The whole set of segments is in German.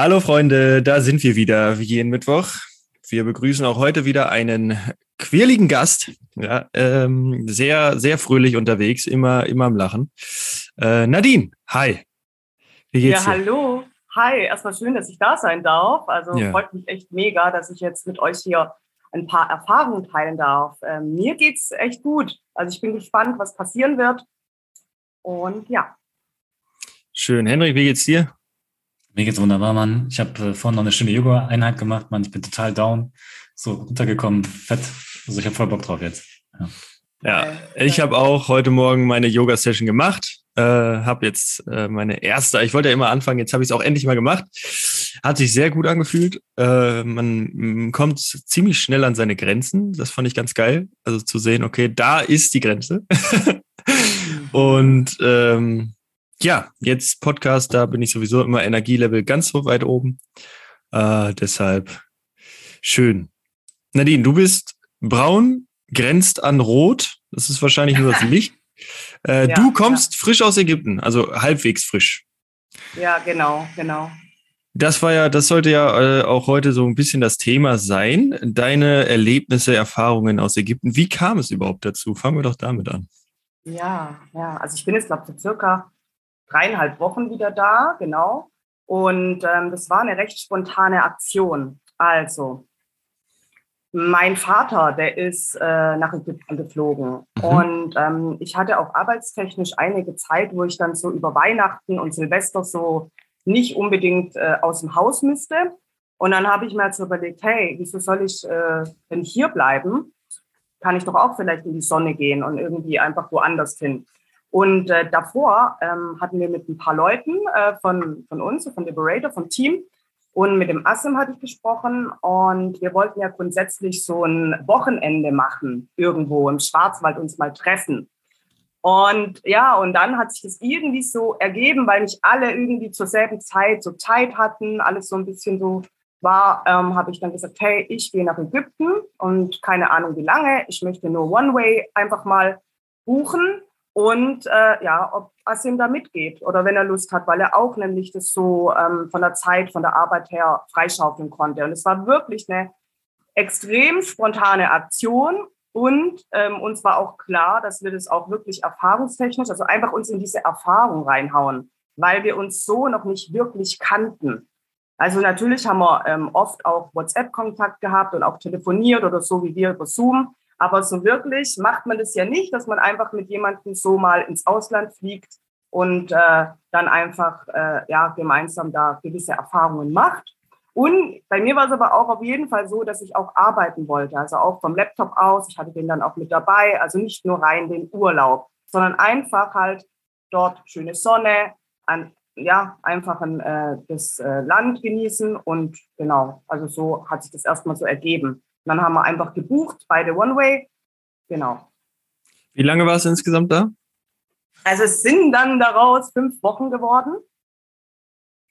Hallo Freunde, da sind wir wieder, wie jeden Mittwoch. Wir begrüßen auch heute wieder einen quirligen Gast. Ja, ähm, sehr, sehr fröhlich unterwegs, immer, immer am Lachen. Äh, Nadine, hi. Wie geht's ja, dir? hallo. Hi, erstmal schön, dass ich da sein darf. Also ja. freut mich echt mega, dass ich jetzt mit euch hier ein paar Erfahrungen teilen darf. Ähm, mir geht's echt gut. Also ich bin gespannt, was passieren wird. Und ja. Schön. Henrik, wie geht's dir? Mir geht's wunderbar, Mann. Ich habe äh, vorhin noch eine schöne Yoga-Einheit gemacht, Mann. Ich bin total down, so runtergekommen, fett. Also ich habe voll Bock drauf jetzt. Ja, ja ich habe auch heute Morgen meine Yoga-Session gemacht. Äh, habe jetzt äh, meine erste, ich wollte ja immer anfangen, jetzt habe ich es auch endlich mal gemacht. Hat sich sehr gut angefühlt. Äh, man kommt ziemlich schnell an seine Grenzen. Das fand ich ganz geil. Also zu sehen, okay, da ist die Grenze. Und ähm, ja, jetzt Podcast, da bin ich sowieso immer Energielevel ganz so weit oben. Äh, deshalb schön. Nadine, du bist braun, grenzt an rot. Das ist wahrscheinlich nur das Licht. Äh, ja, du kommst ja. frisch aus Ägypten, also halbwegs frisch. Ja, genau, genau. Das war ja, das sollte ja äh, auch heute so ein bisschen das Thema sein. Deine Erlebnisse, Erfahrungen aus Ägypten. Wie kam es überhaupt dazu? Fangen wir doch damit an. Ja, ja. Also ich bin jetzt, glaube ich, circa dreieinhalb Wochen wieder da, genau. Und ähm, das war eine recht spontane Aktion. Also, mein Vater, der ist äh, nach Ägypten geflogen. Mhm. Und ähm, ich hatte auch arbeitstechnisch einige Zeit, wo ich dann so über Weihnachten und Silvester so nicht unbedingt äh, aus dem Haus müsste. Und dann habe ich mir jetzt überlegt, hey, wieso soll ich äh, denn hier bleiben? Kann ich doch auch vielleicht in die Sonne gehen und irgendwie einfach woanders hin. Und äh, davor ähm, hatten wir mit ein paar Leuten äh, von, von uns, von Liberator, vom Team, und mit dem Asim hatte ich gesprochen. Und wir wollten ja grundsätzlich so ein Wochenende machen, irgendwo im Schwarzwald uns mal treffen. Und ja, und dann hat sich das irgendwie so ergeben, weil nicht alle irgendwie zur selben Zeit so Zeit hatten, alles so ein bisschen so war, ähm, habe ich dann gesagt, hey, ich gehe nach Ägypten und keine Ahnung wie lange, ich möchte nur One-Way einfach mal buchen und äh, ja, ob Asim da mitgeht oder wenn er Lust hat, weil er auch nämlich das so ähm, von der Zeit, von der Arbeit her freischaufeln konnte. Und es war wirklich eine extrem spontane Aktion und ähm, uns war auch klar, dass wir das auch wirklich erfahrungstechnisch, also einfach uns in diese Erfahrung reinhauen, weil wir uns so noch nicht wirklich kannten. Also natürlich haben wir ähm, oft auch WhatsApp-Kontakt gehabt und auch telefoniert oder so wie wir über Zoom. Aber so wirklich macht man das ja nicht, dass man einfach mit jemandem so mal ins Ausland fliegt und äh, dann einfach äh, ja gemeinsam da gewisse Erfahrungen macht. Und bei mir war es aber auch auf jeden Fall so, dass ich auch arbeiten wollte, also auch vom Laptop aus. Ich hatte den dann auch mit dabei, also nicht nur rein den Urlaub, sondern einfach halt dort schöne Sonne, an, ja, einfach ein, äh, das äh, Land genießen und genau, also so hat sich das erstmal so ergeben dann haben wir einfach gebucht, beide One-Way. Genau. Wie lange war es insgesamt da? Also es sind dann daraus fünf Wochen geworden.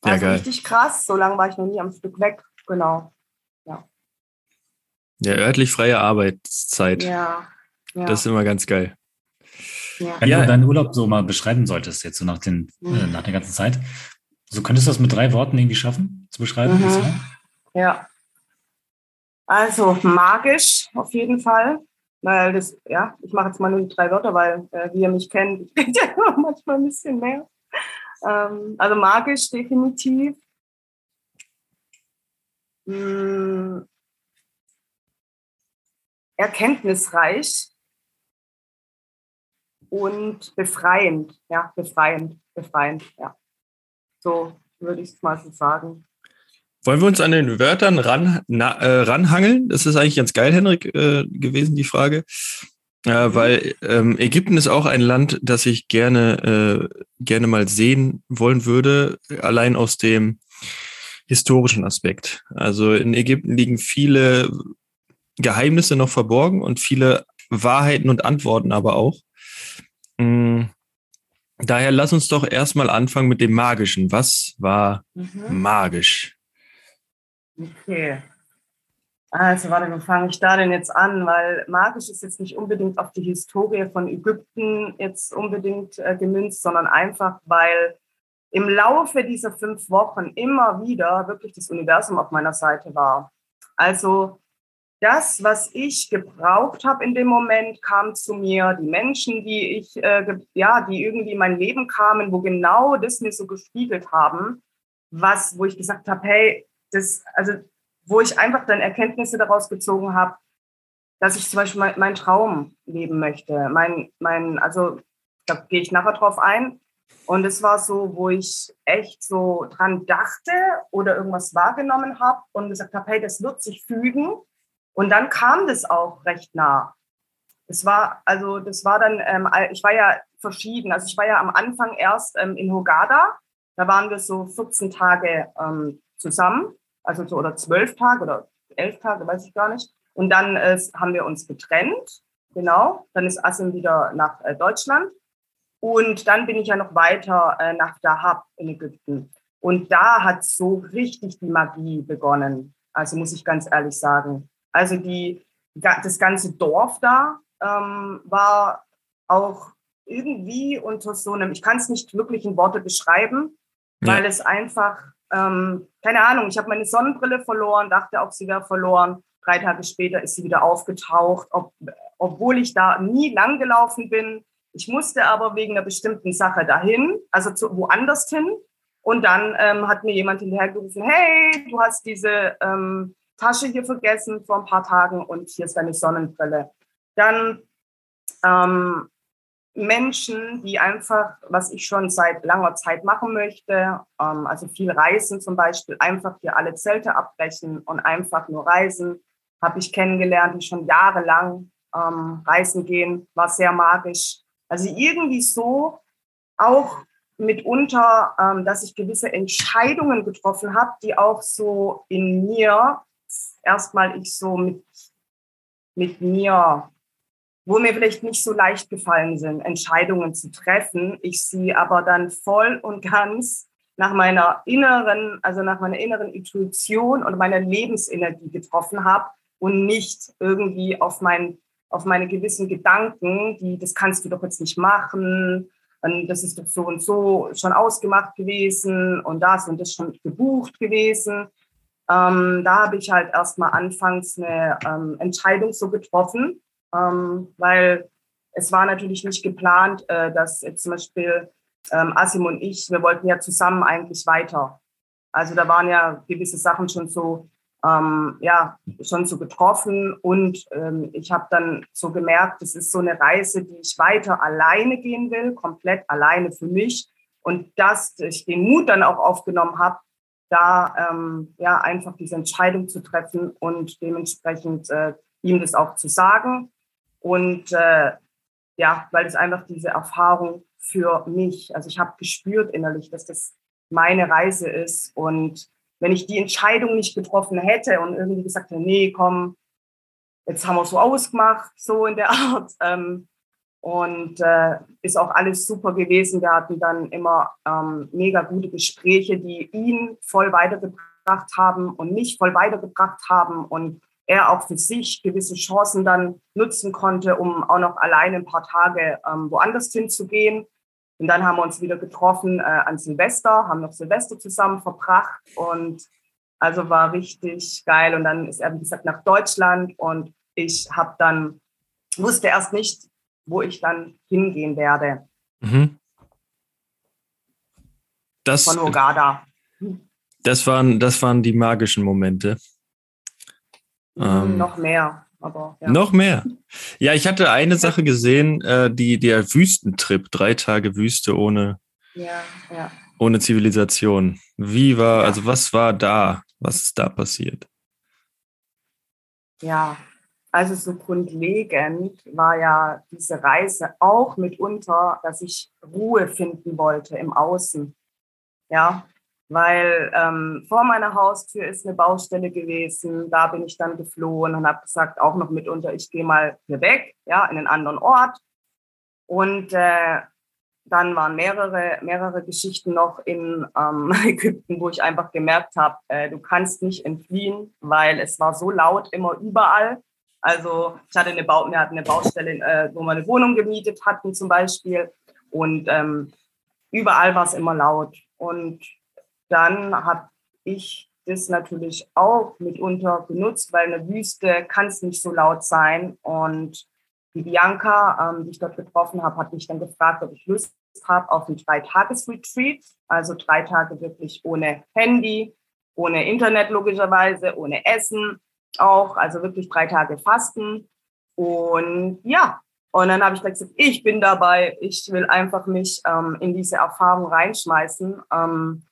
Ja, also geil. richtig krass. So lange war ich noch nie am Stück weg. Genau. Ja. Ja, örtlich freie Arbeitszeit. Ja. ja. Das ist immer ganz geil. Ja. Wenn ja. du deinen Urlaub so mal beschreiben solltest, jetzt so nach, den, mhm. äh, nach der ganzen Zeit, so könntest du das mit drei Worten irgendwie schaffen, zu beschreiben? Mhm. Ja. Also magisch auf jeden Fall. Weil das, ja, ich mache jetzt mal nur die drei Wörter, weil äh, wie ihr mich kennt, ich rede ja manchmal ein bisschen mehr. Ähm, also magisch definitiv. Hm, erkenntnisreich und befreiend. Ja, befreiend, befreiend, ja. So würde ich es mal so sagen. Wollen wir uns an den Wörtern ran, na, äh, ranhangeln? Das ist eigentlich ganz geil, Henrik, äh, gewesen, die Frage. Äh, weil ähm, Ägypten ist auch ein Land, das ich gerne, äh, gerne mal sehen wollen würde, allein aus dem historischen Aspekt. Also in Ägypten liegen viele Geheimnisse noch verborgen und viele Wahrheiten und Antworten aber auch. Mhm. Daher lass uns doch erstmal anfangen mit dem Magischen. Was war mhm. magisch? Okay. Also warte, wo fange ich da denn jetzt an? Weil magisch ist jetzt nicht unbedingt auf die Historie von Ägypten jetzt unbedingt äh, gemünzt, sondern einfach, weil im Laufe dieser fünf Wochen immer wieder wirklich das Universum auf meiner Seite war. Also das, was ich gebraucht habe in dem Moment, kam zu mir. Die Menschen, die ich, äh, ja, die irgendwie in mein Leben kamen, wo genau das mir so gespiegelt haben, was, wo ich gesagt habe, hey, das, also, wo ich einfach dann Erkenntnisse daraus gezogen habe, dass ich zum Beispiel meinen mein Traum leben möchte. Mein, mein, also, da gehe ich nachher drauf ein. Und es war so, wo ich echt so dran dachte oder irgendwas wahrgenommen habe und gesagt habe, hey, das wird sich fügen. Und dann kam das auch recht nah. Es war, also das war dann, ähm, ich war ja verschieden. Also ich war ja am Anfang erst ähm, in Hogada. Da waren wir so 14 Tage ähm, zusammen, also so oder zwölf Tage oder elf Tage, weiß ich gar nicht. Und dann äh, haben wir uns getrennt. Genau. Dann ist Asim wieder nach äh, Deutschland. Und dann bin ich ja noch weiter äh, nach Dahab in Ägypten. Und da hat so richtig die Magie begonnen. Also muss ich ganz ehrlich sagen. Also die, das ganze Dorf da ähm, war auch irgendwie unter so einem, ich kann es nicht wirklich in Worte beschreiben, ja. weil es einfach, ähm, keine Ahnung, ich habe meine Sonnenbrille verloren, dachte auch, sie wäre verloren. Drei Tage später ist sie wieder aufgetaucht, ob, obwohl ich da nie lang gelaufen bin. Ich musste aber wegen einer bestimmten Sache dahin, also zu, woanders hin. Und dann ähm, hat mir jemand hinterhergerufen, hey, du hast diese ähm, Tasche hier vergessen vor ein paar Tagen und hier ist deine Sonnenbrille. Dann ähm, Menschen, die einfach, was ich schon seit langer Zeit machen möchte, ähm, also viel reisen zum Beispiel, einfach hier alle Zelte abbrechen und einfach nur reisen, habe ich kennengelernt, die schon jahrelang ähm, reisen gehen, war sehr magisch. Also irgendwie so auch mitunter, ähm, dass ich gewisse Entscheidungen getroffen habe, die auch so in mir erstmal ich so mit, mit mir, wo mir vielleicht nicht so leicht gefallen sind, Entscheidungen zu treffen, ich sie aber dann voll und ganz nach meiner inneren, also nach meiner inneren Intuition und meiner Lebensenergie getroffen habe und nicht irgendwie auf mein auf meine gewissen Gedanken, die, das kannst du doch jetzt nicht machen, und das ist doch so und so schon ausgemacht gewesen und das und das schon gebucht gewesen. Ähm, da habe ich halt erstmal anfangs eine ähm, Entscheidung so getroffen, ähm, weil es war natürlich nicht geplant, äh, dass jetzt zum Beispiel ähm, Asim und ich, wir wollten ja zusammen eigentlich weiter. Also da waren ja gewisse Sachen schon so ähm, ja schon so getroffen und ähm, ich habe dann so gemerkt, es ist so eine Reise, die ich weiter alleine gehen will, komplett alleine für mich und dass ich den Mut dann auch aufgenommen habe, da ähm, ja einfach diese Entscheidung zu treffen und dementsprechend äh, ihm das auch zu sagen und äh, ja, weil es einfach diese Erfahrung für mich, also ich habe gespürt innerlich, dass das meine Reise ist und wenn ich die Entscheidung nicht getroffen hätte und irgendwie gesagt hätte, nee, komm, jetzt haben wir so ausgemacht, so in der Art. Ähm, und äh, ist auch alles super gewesen. Wir hatten dann immer ähm, mega gute Gespräche, die ihn voll weitergebracht haben und mich voll weitergebracht haben und er auch für sich gewisse Chancen dann nutzen konnte, um auch noch alleine ein paar Tage ähm, woanders hinzugehen. Und dann haben wir uns wieder getroffen äh, an Silvester, haben noch Silvester zusammen verbracht und also war richtig geil. Und dann ist er, wie gesagt, nach Deutschland und ich habe dann, wusste erst nicht, wo ich dann hingehen werde. Mhm. Das, Von Ogada. Das waren, das waren die magischen Momente. Ähm, noch mehr. Aber, ja. Noch mehr. Ja, ich hatte eine Sache gesehen, äh, die, der Wüstentrip, drei Tage Wüste ohne, ja, ja. ohne Zivilisation. Wie war, also was war da? Was ist da passiert? Ja, also so grundlegend war ja diese Reise auch mitunter, dass ich Ruhe finden wollte im Außen. Ja, weil ähm, vor meiner Haustür ist eine Baustelle gewesen. Da bin ich dann geflohen und habe gesagt, auch noch mitunter, ich gehe mal hier weg, ja, in einen anderen Ort. Und äh, dann waren mehrere, mehrere Geschichten noch in ähm, Ägypten, wo ich einfach gemerkt habe, äh, du kannst nicht entfliehen, weil es war so laut immer überall. Also ich hatte eine, ba wir hatten eine Baustelle, äh, wo wir eine Wohnung gemietet hatten zum Beispiel. Und ähm, überall war es immer laut. Und dann habe ich das natürlich auch mitunter genutzt, weil in der Wüste kann es nicht so laut sein. Und die Bianca, ähm, die ich dort getroffen habe, hat mich dann gefragt, ob ich Lust habe auf ein Drei-Tages-Retreat, also drei Tage wirklich ohne Handy, ohne Internet logischerweise, ohne Essen auch, also wirklich drei Tage Fasten. Und ja, und dann habe ich gesagt, ich bin dabei, ich will einfach mich ähm, in diese Erfahrung reinschmeißen, ähm,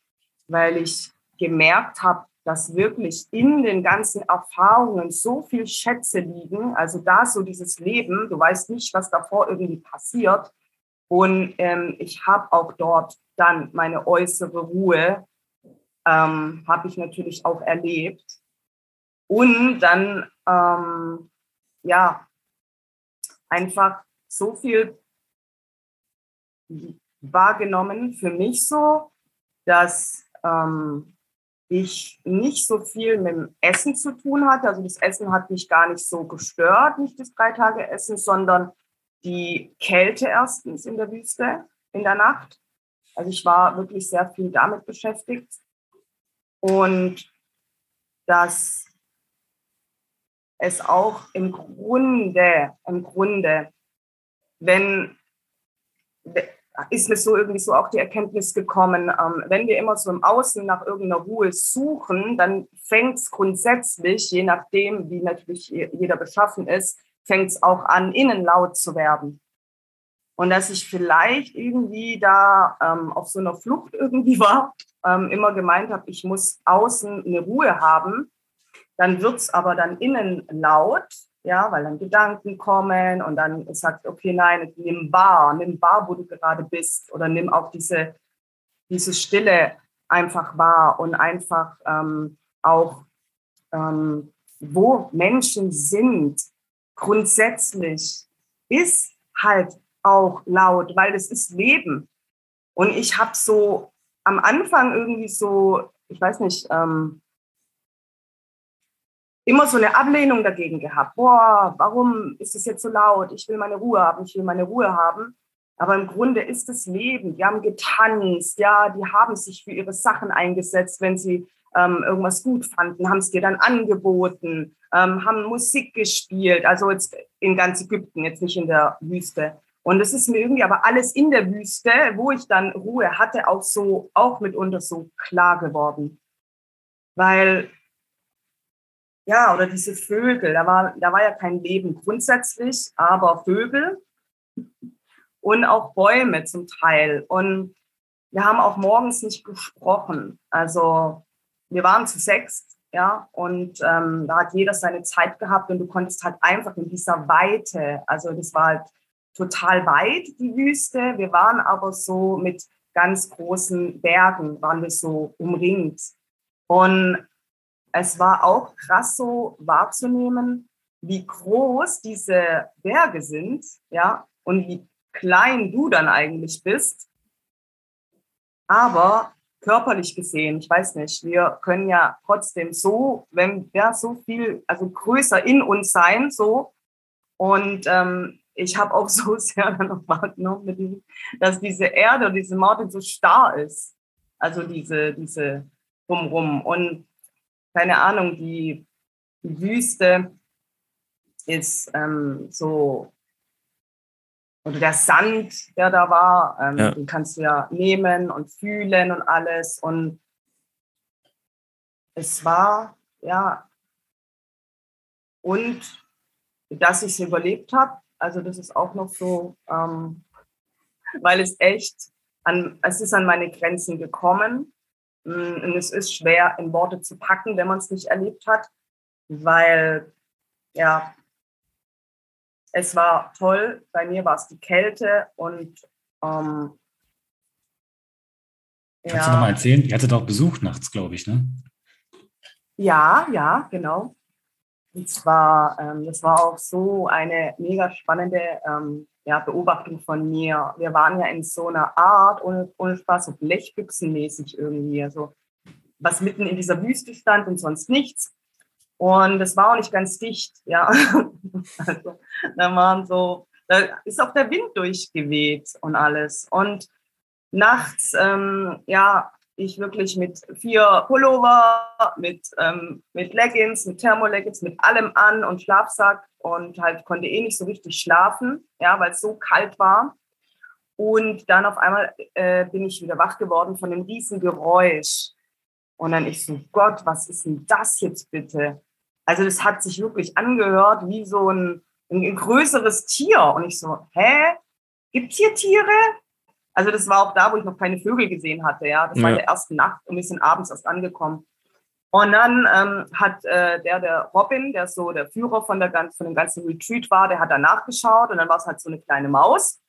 weil ich gemerkt habe, dass wirklich in den ganzen Erfahrungen so viel Schätze liegen. Also da so dieses Leben, du weißt nicht, was davor irgendwie passiert. Und ähm, ich habe auch dort dann meine äußere Ruhe, ähm, habe ich natürlich auch erlebt. Und dann, ähm, ja, einfach so viel wahrgenommen für mich so, dass ähm, ich nicht so viel mit dem Essen zu tun hatte. Also das Essen hat mich gar nicht so gestört, nicht das drei Tage Essen, sondern die Kälte erstens in der Wüste in der Nacht. Also ich war wirklich sehr viel damit beschäftigt. Und dass es auch im Grunde, im Grunde, wenn, ist mir so irgendwie so auch die Erkenntnis gekommen, ähm, wenn wir immer so im Außen nach irgendeiner Ruhe suchen, dann fängt es grundsätzlich, je nachdem, wie natürlich jeder beschaffen ist, fängt es auch an, innen laut zu werden. Und dass ich vielleicht irgendwie da ähm, auf so einer Flucht irgendwie war, ähm, immer gemeint habe, ich muss außen eine Ruhe haben, dann wird's aber dann innen laut, ja, weil dann Gedanken kommen und dann sagt, okay, nein, nimm wahr, nimm wahr, wo du gerade bist oder nimm auch diese, diese Stille einfach wahr und einfach ähm, auch, ähm, wo Menschen sind, grundsätzlich ist halt auch laut, weil es ist Leben. Und ich habe so am Anfang irgendwie so, ich weiß nicht, ähm, immer so eine Ablehnung dagegen gehabt. Boah, warum ist es jetzt so laut? Ich will meine Ruhe haben, ich will meine Ruhe haben. Aber im Grunde ist es Leben. Die haben getanzt, ja, die haben sich für ihre Sachen eingesetzt, wenn sie ähm, irgendwas gut fanden, haben es dir dann angeboten, ähm, haben Musik gespielt, also jetzt in ganz Ägypten, jetzt nicht in der Wüste. Und es ist mir irgendwie aber alles in der Wüste, wo ich dann Ruhe hatte, auch so, auch mitunter so klar geworden. Weil ja, oder diese Vögel, da war, da war ja kein Leben grundsätzlich, aber Vögel und auch Bäume zum Teil. Und wir haben auch morgens nicht gesprochen. Also wir waren zu sechs, ja, und ähm, da hat jeder seine Zeit gehabt und du konntest halt einfach in dieser Weite, also das war halt total weit, die Wüste. Wir waren aber so mit ganz großen Bergen, waren wir so umringt. Und es war auch krass so wahrzunehmen, wie groß diese Berge sind, ja, und wie klein du dann eigentlich bist. Aber körperlich gesehen, ich weiß nicht, wir können ja trotzdem so, wenn wir so viel, also größer in uns sein, so. Und ähm, ich habe auch so sehr noch wahrgenommen, dass diese Erde diese Mountain so starr ist. Also diese, diese drumrum. Und keine Ahnung, die, die Wüste ist ähm, so, oder der Sand, der da war, ähm, ja. den kannst du ja nehmen und fühlen und alles. Und es war, ja, und dass ich es überlebt habe, also das ist auch noch so, ähm, weil es echt, an, es ist an meine Grenzen gekommen. Mm, und es ist schwer in Worte zu packen, wenn man es nicht erlebt hat, weil ja, es war toll. Bei mir war es die Kälte und ähm, Kannst ja. du nochmal erzählen? Ihr hattet auch Besuch nachts, glaube ich, ne? Ja, ja, genau. Und zwar, ähm, das war auch so eine mega spannende ähm, ja, Beobachtung von mir. Wir waren ja in so einer Art, ohne, ohne Spaß, so Blechbüchsenmäßig irgendwie, also was mitten in dieser Wüste stand und sonst nichts. Und das war auch nicht ganz dicht, ja. also, da waren so, da ist auch der Wind durchgeweht und alles. Und nachts, ähm, ja, ich wirklich mit vier Pullover, mit, ähm, mit Leggings, mit Thermoleggings, mit allem an und Schlafsack und halt konnte eh nicht so richtig schlafen, ja, weil es so kalt war. Und dann auf einmal äh, bin ich wieder wach geworden von einem riesen Geräusch. Und dann ich so, Gott, was ist denn das jetzt bitte? Also das hat sich wirklich angehört wie so ein, ein größeres Tier. Und ich so, hä? Gibt hier Tiere? Also das war auch da, wo ich noch keine Vögel gesehen hatte. Ja, das ja. war in der ersten Nacht und wir sind abends erst angekommen. Und dann ähm, hat äh, der, der Robin, der so der Führer von, der, von dem ganzen Retreat war, der hat da nachgeschaut und dann war es halt so eine kleine Maus.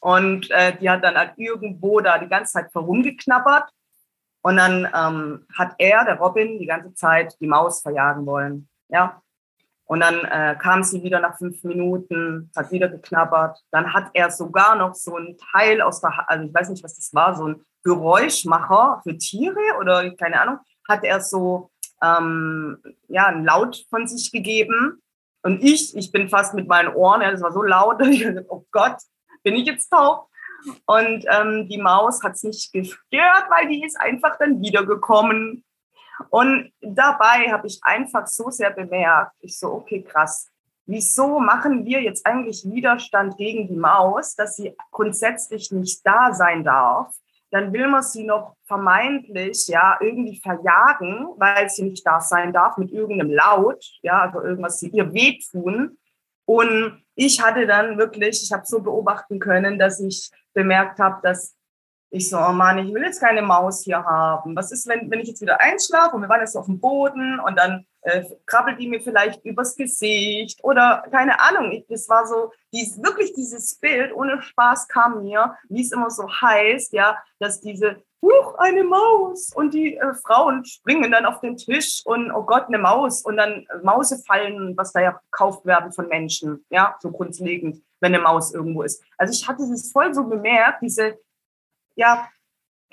Und äh, die hat dann halt irgendwo da die ganze Zeit herumgeknabbert. Und dann ähm, hat er, der Robin, die ganze Zeit die Maus verjagen wollen. Ja. Und dann äh, kam sie wieder nach fünf Minuten, hat wieder geknabbert. Dann hat er sogar noch so ein Teil aus der, also ich weiß nicht, was das war, so ein Geräuschmacher für Tiere oder keine Ahnung, hat er so ähm, ja, einen Laut von sich gegeben. Und ich, ich bin fast mit meinen Ohren, ja, das war so laut, ich dachte, oh Gott, bin ich jetzt taub? Und ähm, die Maus hat es nicht gestört, weil die ist einfach dann wiedergekommen. Und dabei habe ich einfach so sehr bemerkt, ich so, okay, krass, wieso machen wir jetzt eigentlich Widerstand gegen die Maus, dass sie grundsätzlich nicht da sein darf? Dann will man sie noch vermeintlich ja irgendwie verjagen, weil sie nicht da sein darf mit irgendeinem Laut, ja, also irgendwas sie ihr wehtun. Und ich hatte dann wirklich, ich habe so beobachten können, dass ich bemerkt habe, dass ich so, oh Mann, ich will jetzt keine Maus hier haben. Was ist, wenn, wenn ich jetzt wieder einschlafe und wir waren jetzt auf dem Boden und dann äh, krabbelt die mir vielleicht übers Gesicht oder keine Ahnung. Ich, das war so, dies, wirklich dieses Bild ohne Spaß kam mir, wie es immer so heißt, ja, dass diese, huch, eine Maus und die äh, Frauen springen dann auf den Tisch und oh Gott, eine Maus und dann äh, Mausefallen, was da ja gekauft werden von Menschen, ja, so grundlegend, wenn eine Maus irgendwo ist. Also ich hatte das voll so bemerkt, diese ja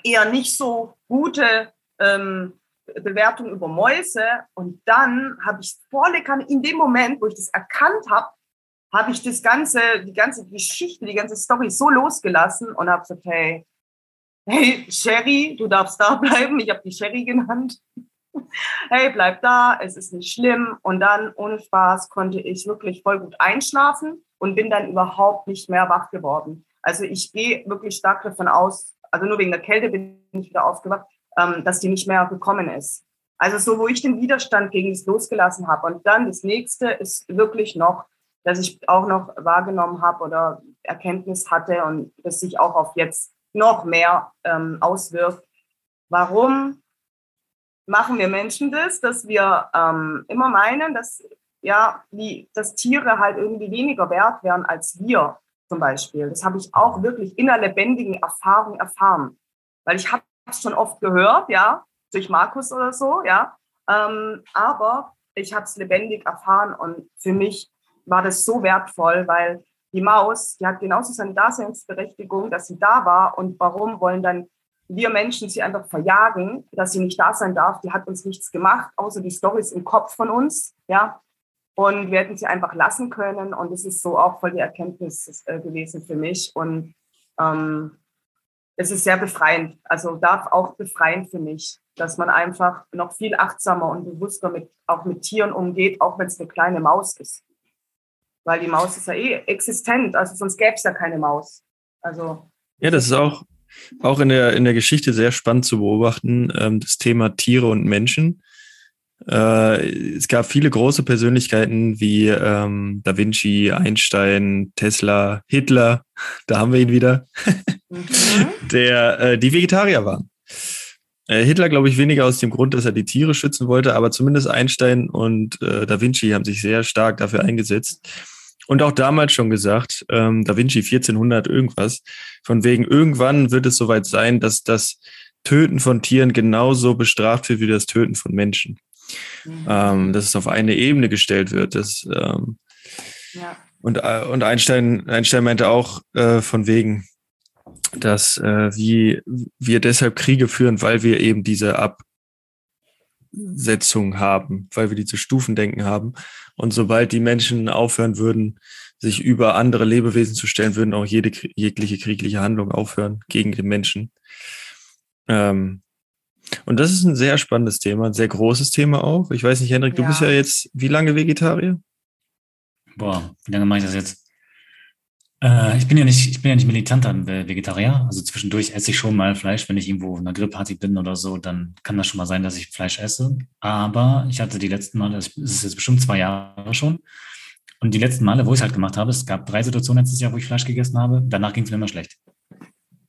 eher nicht so gute ähm, Bewertung über Mäuse. Und dann habe ich volle Kanne, in dem Moment, wo ich das erkannt habe, habe ich das ganze, die ganze Geschichte, die ganze Story so losgelassen und habe gesagt, hey, hey, Sherry, du darfst da bleiben. Ich habe die Sherry genannt. hey, bleib da, es ist nicht schlimm. Und dann, ohne Spaß, konnte ich wirklich voll gut einschlafen und bin dann überhaupt nicht mehr wach geworden. Also ich gehe wirklich stark davon aus, also nur wegen der Kälte bin ich wieder aufgewacht, ähm, dass die nicht mehr gekommen ist. Also so, wo ich den Widerstand gegen das losgelassen habe. Und dann das nächste ist wirklich noch, dass ich auch noch wahrgenommen habe oder Erkenntnis hatte und das sich auch auf jetzt noch mehr ähm, auswirkt. Warum machen wir Menschen das, dass wir ähm, immer meinen, dass ja, die, dass Tiere halt irgendwie weniger wert wären als wir zum Beispiel. Das habe ich auch wirklich in einer lebendigen Erfahrung erfahren. Weil ich habe es schon oft gehört, ja, durch Markus oder so, ja. Ähm, aber ich habe es lebendig erfahren und für mich war das so wertvoll, weil die Maus, die hat genauso seine Daseinsberechtigung, dass sie da war. Und warum wollen dann wir Menschen sie einfach verjagen, dass sie nicht da sein darf? Die hat uns nichts gemacht, außer die Stories im Kopf von uns, ja. Und wir hätten sie einfach lassen können. Und es ist so auch voll die Erkenntnis äh, gewesen für mich. Und ähm, es ist sehr befreiend. Also darf auch befreiend für mich, dass man einfach noch viel achtsamer und bewusster mit, auch mit Tieren umgeht, auch wenn es eine kleine Maus ist. Weil die Maus ist ja eh existent, also sonst gäbe es ja keine Maus. Also. Ja, das ist auch, auch in der, in der Geschichte sehr spannend zu beobachten, ähm, das Thema Tiere und Menschen. Äh, es gab viele große Persönlichkeiten wie ähm, Da Vinci, Einstein, Tesla, Hitler, da haben wir ihn wieder, mhm. der äh, die Vegetarier waren. Äh, Hitler, glaube ich, weniger aus dem Grund, dass er die Tiere schützen wollte, aber zumindest Einstein und äh, Da Vinci haben sich sehr stark dafür eingesetzt. Und auch damals schon gesagt, ähm, Da Vinci 1400 irgendwas, von wegen irgendwann wird es soweit sein, dass das Töten von Tieren genauso bestraft wird wie das Töten von Menschen mhm. ähm, dass es auf eine Ebene gestellt wird. Das, ähm, ja. und, äh, und Einstein, Einstein meinte auch äh, von wegen, dass äh, wie wir deshalb Kriege führen, weil wir eben diese ab Gradsetzung haben, weil wir diese Stufendenken haben. Und sobald die Menschen aufhören würden, sich über andere Lebewesen zu stellen, würden auch jede jegliche kriegliche Handlung aufhören gegen den Menschen. Ähm, und das ist ein sehr spannendes Thema, ein sehr großes Thema auch. Ich weiß nicht, Hendrik, du ja. bist ja jetzt wie lange Vegetarier? Boah, wie lange mache ich das jetzt? Äh, ich bin ja nicht, ich bin ja nicht militanter Vegetarier. Also zwischendurch esse ich schon mal Fleisch, wenn ich irgendwo auf einer Grillparty bin oder so, dann kann das schon mal sein, dass ich Fleisch esse. Aber ich hatte die letzten Male, es ist jetzt bestimmt zwei Jahre schon. Und die letzten Male, wo ich es halt gemacht habe, es gab drei Situationen letztes Jahr, wo ich Fleisch gegessen habe. Danach ging es mir immer schlecht.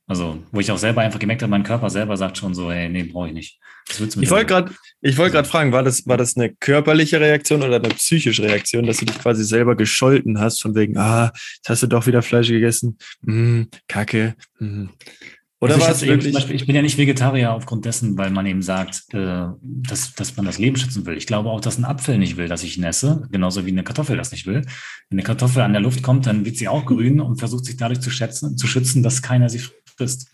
Also, wo ich auch selber einfach gemerkt habe, mein Körper selber sagt schon so, hey, nee, brauche ich nicht. Ich wollte gerade, ich wollte gerade fragen, war das, war das eine körperliche Reaktion oder eine psychische Reaktion, dass du dich quasi selber gescholten hast, von wegen, ah, jetzt hast du doch wieder Fleisch gegessen, mm, Kacke. Mm. Oder also war es wirklich? Beispiel, ich bin ja nicht Vegetarier aufgrund dessen, weil man eben sagt, äh, dass, dass man das Leben schützen will. Ich glaube auch, dass ein Apfel nicht will, dass ich ihn esse, genauso wie eine Kartoffel das nicht will. Wenn eine Kartoffel an der Luft kommt, dann wird sie auch grün und versucht sich dadurch zu, schätzen, zu schützen, dass keiner sie frisst.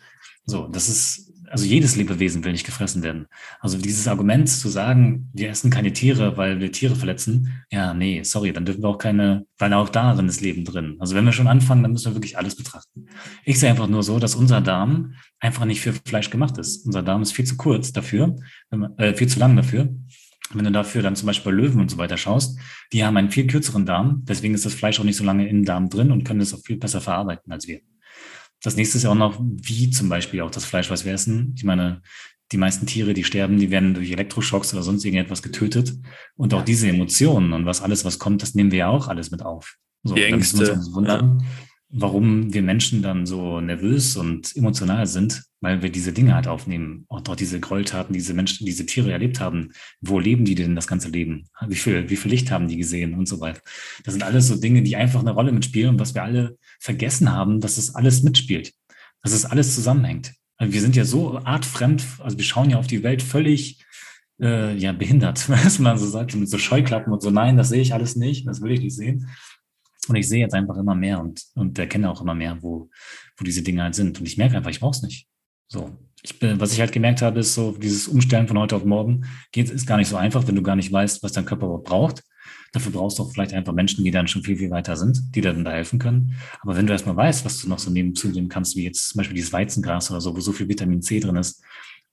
So, das ist, also jedes Lebewesen will nicht gefressen werden. Also dieses Argument zu sagen, wir essen keine Tiere, weil wir Tiere verletzen, ja, nee, sorry, dann dürfen wir auch keine, weil auch darin ist Leben drin. Also wenn wir schon anfangen, dann müssen wir wirklich alles betrachten. Ich sehe einfach nur so, dass unser Darm einfach nicht für Fleisch gemacht ist. Unser Darm ist viel zu kurz dafür, äh, viel zu lang dafür. Wenn du dafür dann zum Beispiel Löwen und so weiter schaust, die haben einen viel kürzeren Darm, deswegen ist das Fleisch auch nicht so lange im Darm drin und können es auch viel besser verarbeiten als wir. Das nächste ist ja auch noch, wie zum Beispiel auch das Fleisch, was wir essen. Ich meine, die meisten Tiere, die sterben, die werden durch Elektroschocks oder sonst irgendetwas getötet. Und auch diese Emotionen und was alles, was kommt, das nehmen wir ja auch alles mit auf. So, die Ängste. Wundern, warum wir Menschen dann so nervös und emotional sind, weil wir diese Dinge halt aufnehmen. Auch dort diese Gräueltaten, diese Menschen, diese Tiere erlebt haben. Wo leben die denn das ganze Leben? Wie viel, wie viel Licht haben die gesehen und so weiter? Das sind alles so Dinge, die einfach eine Rolle mitspielen und was wir alle vergessen haben, dass es alles mitspielt. Dass es alles zusammenhängt. Also wir sind ja so artfremd, also wir schauen ja auf die Welt völlig äh, ja, behindert, was man so sagt, mit so Scheuklappen und so, nein, das sehe ich alles nicht, das will ich nicht sehen. Und ich sehe jetzt einfach immer mehr und, und erkenne auch immer mehr, wo, wo diese Dinge halt sind. Und ich merke einfach, ich brauche es nicht. So. Ich bin, was ich halt gemerkt habe, ist so, dieses Umstellen von heute auf morgen geht, ist gar nicht so einfach, wenn du gar nicht weißt, was dein Körper braucht. Dafür brauchst du auch vielleicht einfach Menschen, die dann schon viel, viel weiter sind, die dann da helfen können. Aber wenn du erstmal weißt, was du noch so neben zu nehmen kannst, wie jetzt zum Beispiel dieses Weizengras oder so, wo so viel Vitamin C drin ist,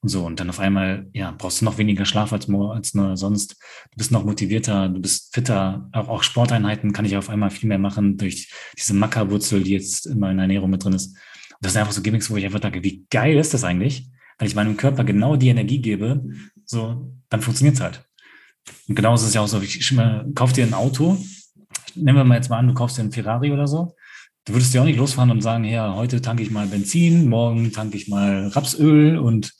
und so. Und dann auf einmal, ja, brauchst du noch weniger Schlaf als, als nur sonst. Du bist noch motivierter, du bist fitter. Auch, auch Sporteinheiten kann ich auf einmal viel mehr machen durch diese Mackerwurzel, die jetzt in der Ernährung mit drin ist. Und das sind einfach so Gimmicks, wo ich einfach denke, wie geil ist das eigentlich? Wenn ich meinem Körper genau die Energie gebe, so, dann funktioniert's halt. Und genau ist es ja auch so, ich mal, kauf dir ein Auto, nehmen wir mal jetzt mal an, du kaufst dir einen Ferrari oder so, du würdest ja auch nicht losfahren und sagen, ja, heute tanke ich mal Benzin, morgen tanke ich mal Rapsöl und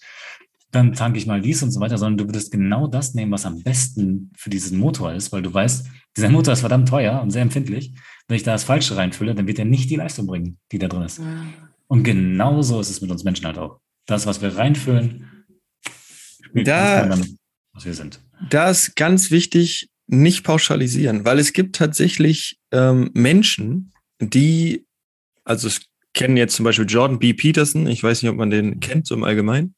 dann tanke ich mal dies und so weiter, sondern du würdest genau das nehmen, was am besten für diesen Motor ist, weil du weißt, dieser Motor ist verdammt teuer und sehr empfindlich. Wenn ich da das Falsche reinfülle, dann wird er nicht die Leistung bringen, die da drin ist. Und genauso ist es mit uns Menschen halt auch. Das, was wir reinfüllen, spielt da, damit, was wir sind. Da ist ganz wichtig, nicht pauschalisieren, weil es gibt tatsächlich ähm, Menschen, die, also es kennen jetzt zum Beispiel Jordan B. Peterson, ich weiß nicht, ob man den kennt, so im Allgemeinen.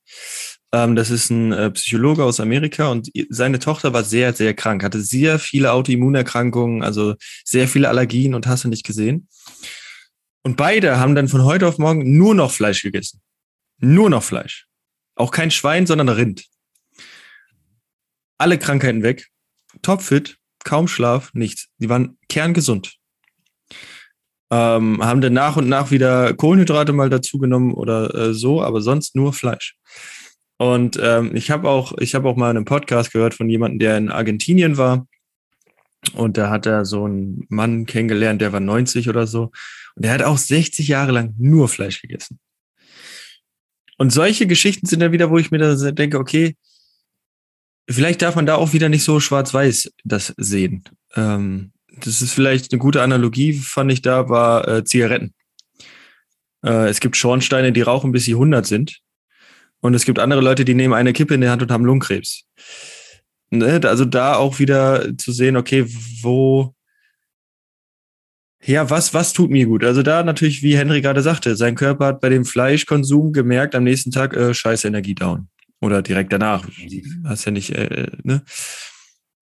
Ähm, das ist ein äh, Psychologe aus Amerika und seine Tochter war sehr, sehr krank, hatte sehr viele Autoimmunerkrankungen, also sehr viele Allergien und hast du nicht gesehen. Und beide haben dann von heute auf morgen nur noch Fleisch gegessen. Nur noch Fleisch. Auch kein Schwein, sondern Rind. Alle Krankheiten weg. Topfit, kaum Schlaf, nichts. Die waren kerngesund. Ähm, haben dann nach und nach wieder Kohlenhydrate mal dazugenommen oder äh, so, aber sonst nur Fleisch. Und ähm, ich habe auch, ich habe auch mal einen Podcast gehört von jemandem, der in Argentinien war. Und da hat er so einen Mann kennengelernt, der war 90 oder so. Und der hat auch 60 Jahre lang nur Fleisch gegessen. Und solche Geschichten sind dann wieder, wo ich mir da denke, okay, vielleicht darf man da auch wieder nicht so schwarz-weiß das sehen. Ähm, das ist vielleicht eine gute Analogie, fand ich da, war äh, Zigaretten. Äh, es gibt Schornsteine, die rauchen, bis sie 100 sind. Und es gibt andere Leute, die nehmen eine Kippe in der Hand und haben Lungenkrebs. Ne? Also da auch wieder zu sehen, okay, wo, ja, was, was tut mir gut? Also da natürlich, wie Henry gerade sagte, sein Körper hat bei dem Fleischkonsum gemerkt, am nächsten Tag, äh, scheiße Energie down. Oder direkt danach. Hast ja nicht, äh, ne?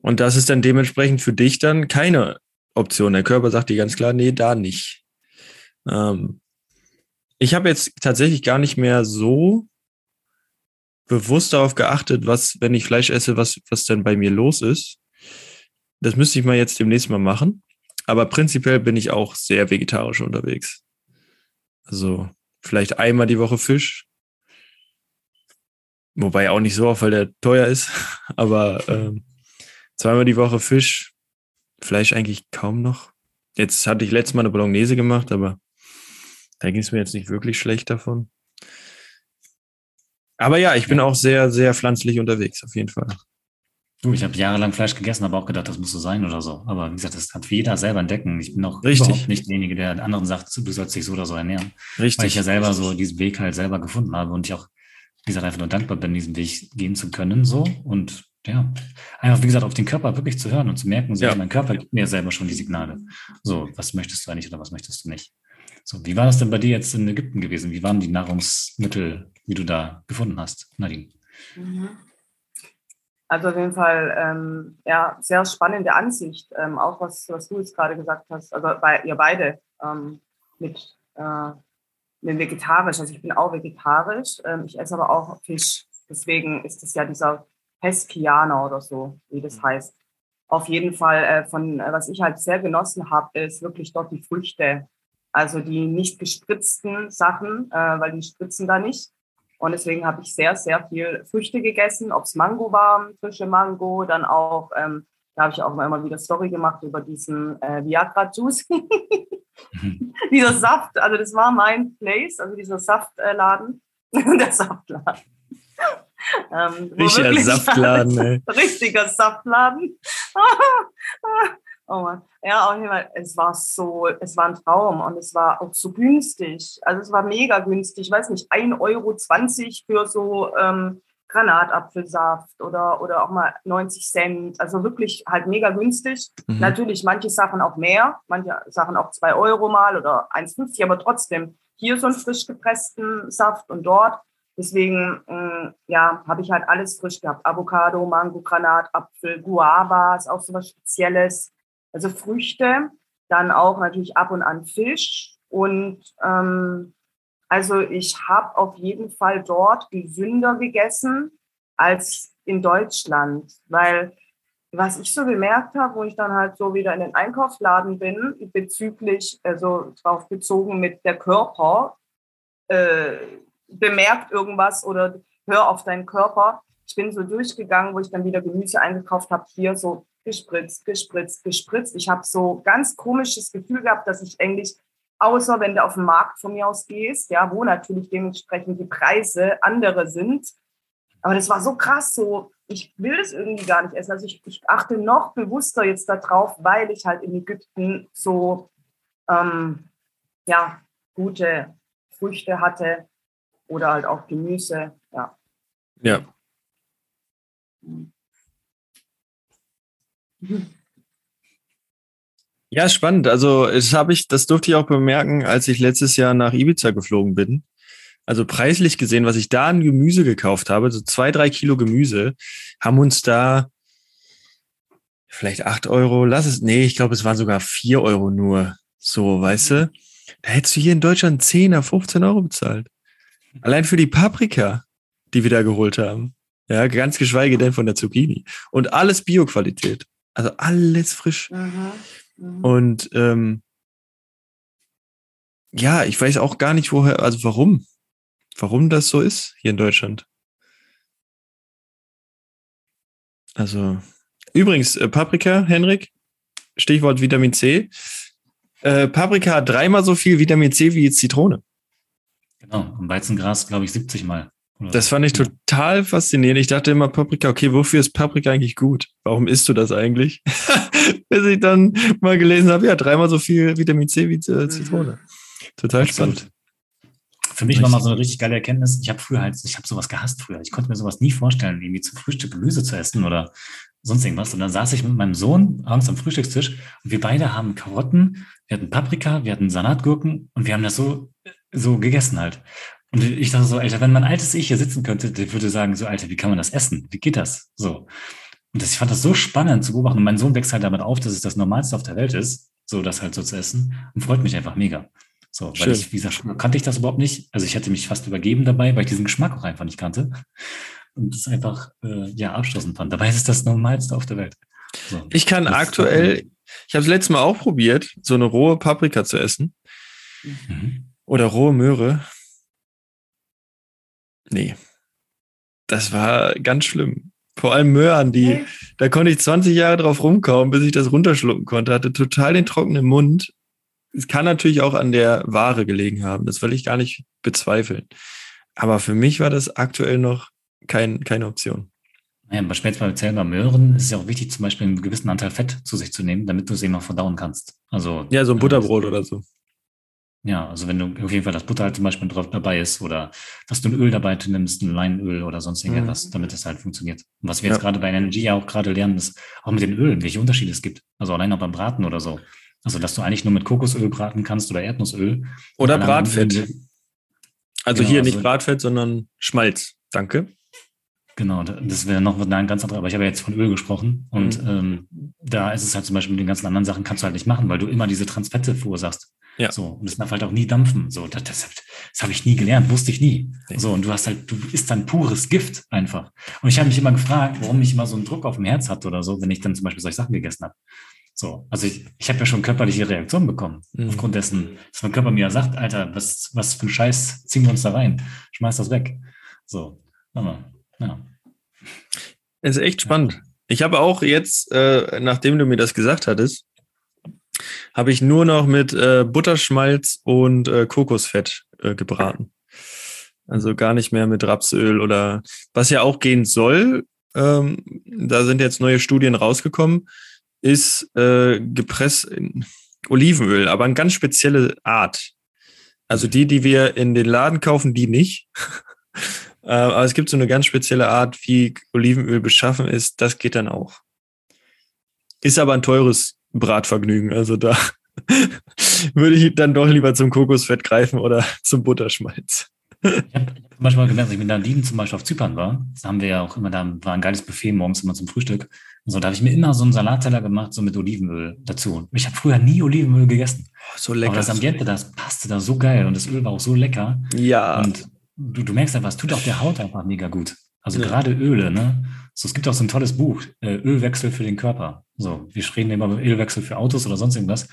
Und das ist dann dementsprechend für dich dann keine Option. Der Körper sagt dir ganz klar, nee, da nicht. Ähm, ich habe jetzt tatsächlich gar nicht mehr so bewusst darauf geachtet, was, wenn ich Fleisch esse, was, was denn bei mir los ist. Das müsste ich mal jetzt demnächst mal machen. Aber prinzipiell bin ich auch sehr vegetarisch unterwegs. Also vielleicht einmal die Woche Fisch. Wobei auch nicht so oft, weil der teuer ist. Aber ähm, zweimal die Woche Fisch. Fleisch eigentlich kaum noch. Jetzt hatte ich letztes Mal eine Bolognese gemacht, aber da ging es mir jetzt nicht wirklich schlecht davon. Aber ja, ich bin auch sehr, sehr pflanzlich unterwegs, auf jeden Fall. Du, ich habe jahrelang Fleisch gegessen, aber auch gedacht, das muss so sein oder so. Aber wie gesagt, das kann jeder selber entdecken. Ich bin auch Richtig. überhaupt nicht derjenige, der anderen sagt, du sollst dich so oder so ernähren. Richtig. Weil ich ja selber so diesen Weg halt selber gefunden habe und ich auch, wie gesagt, einfach nur dankbar bin, diesen Weg gehen zu können. So und ja, einfach, wie gesagt, auf den Körper wirklich zu hören und zu merken, so, ja. mein Körper gibt mir selber schon die Signale. So, was möchtest du eigentlich oder was möchtest du nicht? So, wie war das denn bei dir jetzt in Ägypten gewesen? Wie waren die Nahrungsmittel, wie du da gefunden hast, Nadine? Mhm. Also auf jeden Fall, ähm, ja, sehr spannende Ansicht, ähm, auch was, was du jetzt gerade gesagt hast, also bei ihr beide ähm, mit, äh, mit vegetarisch. Also ich bin auch vegetarisch, ähm, ich esse aber auch Fisch. Deswegen ist es ja dieser Peskianer oder so, wie das mhm. heißt. Auf jeden Fall, äh, von äh, was ich halt sehr genossen habe, ist wirklich dort die Früchte also die nicht gespritzten Sachen, äh, weil die spritzen da nicht. Und deswegen habe ich sehr, sehr viel Früchte gegessen, ob es Mango war, frische Mango, dann auch, ähm, da habe ich auch immer wieder Story gemacht über diesen äh, Viagra-Juice. mhm. dieser Saft, also das war mein Place, also dieser Saftladen, der Saftladen. ähm, Richtiger Saftladen, ey. Richtiger Saftladen. Oh Mann. Ja, jeden Fall, es war so, es war ein Traum und es war auch so günstig. Also es war mega günstig. Ich weiß nicht, 1,20 Euro für so ähm, Granatapfelsaft oder, oder auch mal 90 Cent. Also wirklich halt mega günstig. Mhm. Natürlich manche Sachen auch mehr, manche Sachen auch 2 Euro mal oder 1,50, aber trotzdem hier so einen frisch gepressten Saft und dort. Deswegen, äh, ja, habe ich halt alles frisch gehabt. Avocado, Mango, Granatapfel, Guava ist auch so was Spezielles also Früchte, dann auch natürlich ab und an Fisch. Und ähm, also ich habe auf jeden Fall dort gesünder gegessen als in Deutschland, weil was ich so gemerkt habe, wo ich dann halt so wieder in den Einkaufsladen bin, bezüglich, also darauf bezogen mit der Körper, äh, bemerkt irgendwas oder hör auf deinen Körper. Ich bin so durchgegangen, wo ich dann wieder Gemüse eingekauft habe, hier so gespritzt, gespritzt, gespritzt. Ich habe so ganz komisches Gefühl gehabt, dass ich eigentlich, außer wenn du auf den Markt von mir aus gehst, ja, wo natürlich dementsprechend die Preise andere sind. Aber das war so krass, so, ich will das irgendwie gar nicht essen. Also ich, ich achte noch bewusster jetzt darauf, weil ich halt in Ägypten so, ähm, ja, gute Früchte hatte oder halt auch Gemüse, ja. Ja. Ja, spannend. Also, das habe ich, das durfte ich auch bemerken, als ich letztes Jahr nach Ibiza geflogen bin. Also preislich gesehen, was ich da an Gemüse gekauft habe, so zwei, drei Kilo Gemüse, haben uns da vielleicht acht Euro, lass es, nee, ich glaube, es waren sogar vier Euro nur. So, weißt du? Da hättest du hier in Deutschland 10 15 Euro bezahlt. Allein für die Paprika, die wir da geholt haben. Ja, ganz geschweige denn von der Zucchini. Und alles Bioqualität. Also alles frisch. Mhm. Mhm. Und ähm, ja, ich weiß auch gar nicht, woher, also warum, warum das so ist hier in Deutschland. Also, übrigens, äh, Paprika, Henrik, Stichwort Vitamin C. Äh, Paprika hat dreimal so viel Vitamin C wie Zitrone. Genau, und Weizengras, glaube ich, 70 Mal. Das fand ich total faszinierend. Ich dachte immer, Paprika, okay, wofür ist Paprika eigentlich gut? Warum isst du das eigentlich? Bis ich dann mal gelesen habe, ja, dreimal so viel Vitamin C wie äh, mhm. Zitrone. Total Absolut. spannend. Für mich war mal so eine richtig geile Erkenntnis. Ich habe früher halt, ich habe sowas gehasst früher. Ich konnte mir sowas nie vorstellen, irgendwie zum Frühstück Gemüse zu essen oder sonst irgendwas. Und dann saß ich mit meinem Sohn abends am Frühstückstisch und wir beide haben Karotten, wir hatten Paprika, wir hatten Salatgurken und wir haben das so, so gegessen halt. Und ich dachte so, Alter, wenn mein altes Ich hier sitzen könnte, der würde sagen, so, Alter, wie kann man das essen? Wie geht das? So. Und das, ich fand das so spannend zu beobachten. Und mein Sohn wächst halt damit auf, dass es das Normalste auf der Welt ist, so das halt so zu essen. Und freut mich einfach mega. So, weil Schön. ich, wie gesagt, kannte ich das überhaupt nicht. Also ich hätte mich fast übergeben dabei, weil ich diesen Geschmack auch einfach nicht kannte. Und das einfach, äh, ja, abstoßend fand. Dabei ist es das Normalste auf der Welt. So, ich kann aktuell, ich habe es letztes Mal auch probiert, so eine rohe Paprika zu essen. Mhm. Oder rohe Möhre. Nee. Das war ganz schlimm. Vor allem Möhren, die, da konnte ich 20 Jahre drauf rumkauen, bis ich das runterschlucken konnte. Hatte total den trockenen Mund. Es kann natürlich auch an der Ware gelegen haben. Das will ich gar nicht bezweifeln. Aber für mich war das aktuell noch kein, keine Option. Ja, aber später bei Zellen Möhren ist es ja auch wichtig, zum Beispiel einen gewissen Anteil Fett zu sich zu nehmen, damit du es eben auch verdauen kannst. Also, ja, so ein Butterbrot äh, oder so. Ja, also wenn du auf jeden Fall das Butter halt zum Beispiel drauf dabei ist oder dass du ein Öl dabei nimmst, ein Leinöl oder sonst irgendwas, mhm. damit es halt funktioniert. Und was wir ja. jetzt gerade bei Energy ja auch gerade lernen, ist auch mit den Ölen, welche Unterschiede es gibt. Also allein auch beim Braten oder so. Also dass du eigentlich nur mit Kokosöl braten kannst oder Erdnussöl. Oder Bratfett. Also genau, hier also nicht Bratfett, sondern Schmalz. Danke. Genau, das wäre noch ein ganz anderer, aber ich habe jetzt von Öl gesprochen und mhm. ähm, da ist es halt zum Beispiel mit den ganzen anderen Sachen kannst du halt nicht machen, weil du immer diese Transfette verursachst. Ja. So, und es darf halt auch nie dampfen. So, das, das, das habe ich nie gelernt, wusste ich nie. Nee. So, und du hast halt, du isst dann pures Gift einfach. Und ich habe mich immer gefragt, warum ich immer so einen Druck auf dem Herz hatte oder so, wenn ich dann zum Beispiel solche Sachen gegessen habe. So, also ich, ich habe ja schon körperliche Reaktionen bekommen, mhm. aufgrund dessen, dass mein Körper mir sagt, Alter, was, was für ein Scheiß ziehen wir uns da rein? Schmeiß das weg. So, aber ja. Ist echt spannend. Ich habe auch jetzt, äh, nachdem du mir das gesagt hattest, habe ich nur noch mit äh, Butterschmalz und äh, Kokosfett äh, gebraten. Also gar nicht mehr mit Rapsöl oder was ja auch gehen soll. Ähm, da sind jetzt neue Studien rausgekommen, ist äh, gepresst Olivenöl, aber eine ganz spezielle Art. Also die, die wir in den Laden kaufen, die nicht. Äh, aber es gibt so eine ganz spezielle Art, wie Olivenöl beschaffen ist. Das geht dann auch. Ist aber ein teures Bratvergnügen. Also da würde ich dann doch lieber zum Kokosfett greifen oder zum Butterschmalz. Ich habe zum Beispiel mal gemerkt, als ich mit Nadine zum Beispiel auf Zypern war, da haben wir ja auch immer, da war ein geiles Buffet morgens immer zum Frühstück. Und so, da habe ich mir immer so einen Salatteller gemacht, so mit Olivenöl dazu. Ich habe früher nie Olivenöl gegessen. Oh, so lecker. Aber das Ambiente, das passte da so geil und das Öl war auch so lecker. Ja. Und du, du merkst einfach, es tut auch der Haut einfach mega gut. Also ja. gerade Öle, ne? So, es gibt auch so ein tolles Buch, äh, Ölwechsel für den Körper. So, wir reden immer über Ölwechsel für Autos oder sonst irgendwas.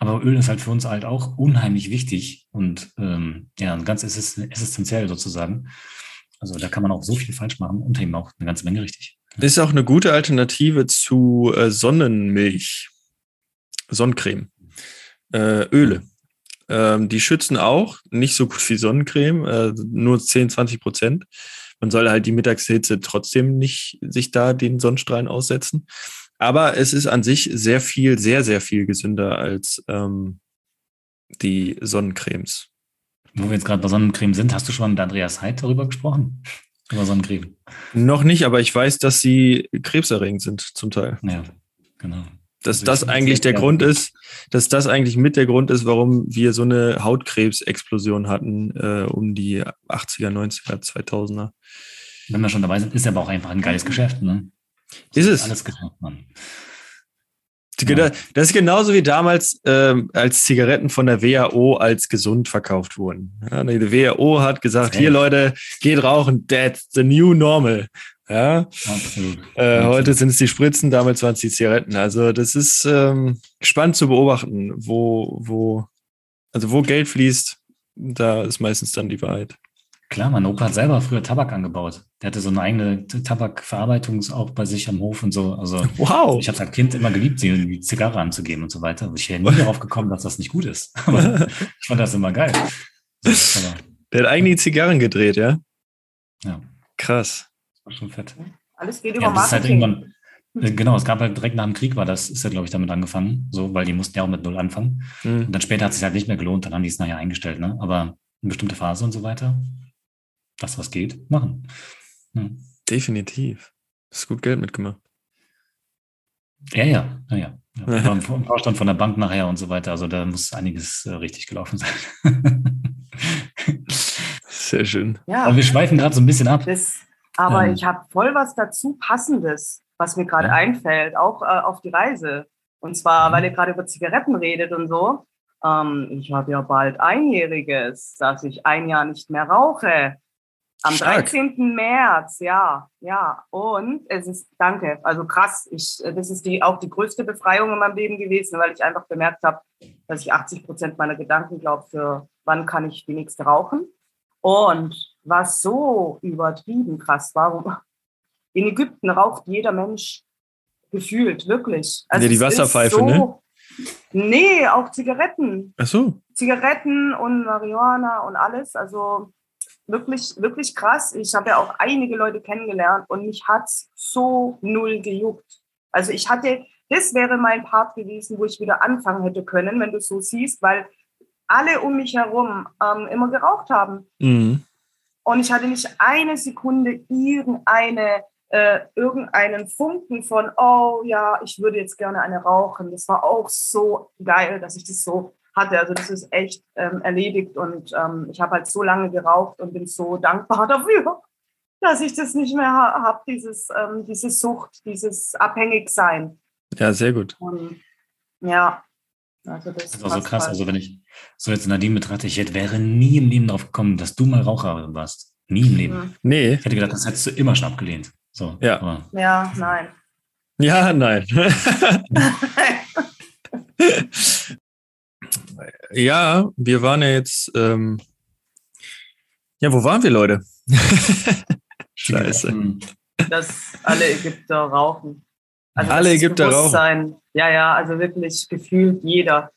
Aber Öl ist halt für uns halt auch unheimlich wichtig und ähm, ja, ganz essentiell sozusagen. Also da kann man auch so viel falsch machen und eben auch eine ganze Menge richtig. Das ist auch eine gute Alternative zu äh, Sonnenmilch, Sonnencreme, äh, Öle. Ähm, die schützen auch, nicht so gut wie Sonnencreme, äh, nur 10, 20 Prozent. Man soll halt die Mittagshitze trotzdem nicht sich da den Sonnenstrahlen aussetzen. Aber es ist an sich sehr viel, sehr, sehr viel gesünder als ähm, die Sonnencremes. Wo wir jetzt gerade bei Sonnencreme sind, hast du schon mit Andreas Heid darüber gesprochen? Über Sonnencreme? Noch nicht, aber ich weiß, dass sie krebserregend sind zum Teil. Ja, genau. Dass also das eigentlich der Grund ist, dass das eigentlich mit der Grund ist, warum wir so eine Hautkrebsexplosion hatten äh, um die 80er, 90er, 2000er. Wenn wir schon dabei sind, ist aber auch einfach ein geiles Geschäft, ne? Ist es? Alles geschafft, Mann. Ja. Das ist genauso wie damals, ähm, als Zigaretten von der WHO als gesund verkauft wurden. Ja, die WHO hat gesagt, okay. hier Leute, geht rauchen, that's the new normal. Ja, Absolut. Äh, heute sind es die Spritzen, damals waren es die Zigaretten. Also das ist ähm, spannend zu beobachten, wo, wo, also wo Geld fließt, da ist meistens dann die Wahrheit. Klar, mein Opa hat selber früher Tabak angebaut. Der hatte so eine eigene Tabakverarbeitung auch bei sich am Hof und so. Also wow. ich habe als Kind immer geliebt, die Zigarre anzugeben und so weiter. Aber ich wäre nie darauf gekommen, dass das nicht gut ist. Aber ich fand das immer geil. So, der hat eigentlich Zigarren gedreht, ja? Ja. Krass. Schon fett. Alles geht über ja, Marketing. Halt genau, es gab halt direkt nach dem Krieg war das, ist ja, glaube ich, damit angefangen, so, weil die mussten ja auch mit Null anfangen. Mhm. Und dann später hat es sich halt nicht mehr gelohnt, dann haben die es nachher eingestellt, ne? Aber eine bestimmte Phase und so weiter das, was geht, machen. Hm. Definitiv. Das ist gut Geld mitgemacht. Ja, ja, ja, ja. ja. Im Vorstand von der Bank nachher und so weiter. Also da muss einiges äh, richtig gelaufen sein. Sehr schön. Ja. Aber wir schweifen gerade so ein bisschen ab. Das, aber ähm. ich habe voll was dazu Passendes, was mir gerade ja. einfällt, auch äh, auf die Reise. Und zwar, mhm. weil ihr gerade über Zigaretten redet und so. Ähm, ich habe ja bald Einjähriges, dass ich ein Jahr nicht mehr rauche. Am Stark. 13. März, ja, ja. Und es ist, danke, also krass. Ich, das ist die, auch die größte Befreiung in meinem Leben gewesen, weil ich einfach bemerkt habe, dass ich 80 Prozent meiner Gedanken glaube, für wann kann ich die nächste rauchen. Und was so übertrieben krass war, in Ägypten raucht jeder Mensch gefühlt, wirklich. Also ja, die Wasserpfeife, so, ne? Nee, auch Zigaretten. Ach so. Zigaretten und Marihuana und alles. Also wirklich, wirklich krass. Ich habe ja auch einige Leute kennengelernt und mich hat so null gejuckt. Also ich hatte, das wäre mein Part gewesen, wo ich wieder anfangen hätte können, wenn du so siehst, weil alle um mich herum ähm, immer geraucht haben. Mhm. Und ich hatte nicht eine Sekunde irgendeine, äh, irgendeinen Funken von, oh ja, ich würde jetzt gerne eine rauchen. Das war auch so geil, dass ich das so hatte. Also das ist echt ähm, erledigt und ähm, ich habe halt so lange geraucht und bin so dankbar dafür, dass ich das nicht mehr ha habe, dieses, ähm, diese Sucht, dieses Abhängigsein. Ja, sehr gut. Und, ja, also das, das ist auch so krass. Halt. Also wenn ich so jetzt Nadine betrachte, ich hätte, wäre nie im Leben darauf gekommen, dass du mal Raucherin warst. Nie im Leben. Mhm. Nee. Ich hätte gedacht, das hättest du immer schon abgelehnt. So, ja. Aber. Ja, nein. Ja, nein. ja, wir waren ja jetzt. Ähm, ja, wo waren wir, Leute? Scheiße. Dass alle Ägypter rauchen. Also alle Ägypter rauchen. Ja, ja, also wirklich gefühlt jeder.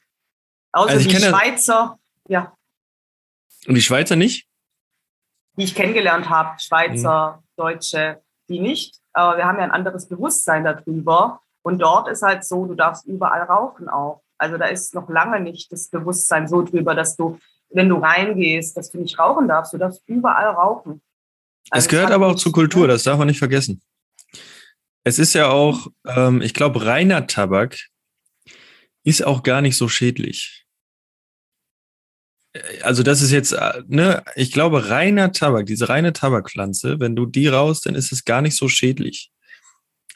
Außer also die Schweizer, ja. Und die Schweizer nicht? Die ich kennengelernt habe, Schweizer, mhm. Deutsche, die nicht. Aber wir haben ja ein anderes Bewusstsein darüber. Und dort ist halt so, du darfst überall rauchen auch. Also da ist noch lange nicht das Bewusstsein so drüber, dass du, wenn du reingehst, dass du nicht rauchen darfst. Du darfst überall rauchen. Also es gehört aber auch zur Kultur, das darf man nicht vergessen. Es ist ja auch, ähm, ich glaube, reiner Tabak ist auch gar nicht so schädlich. Äh, also das ist jetzt, äh, ne, ich glaube, reiner Tabak, diese reine Tabakpflanze, wenn du die raus, dann ist es gar nicht so schädlich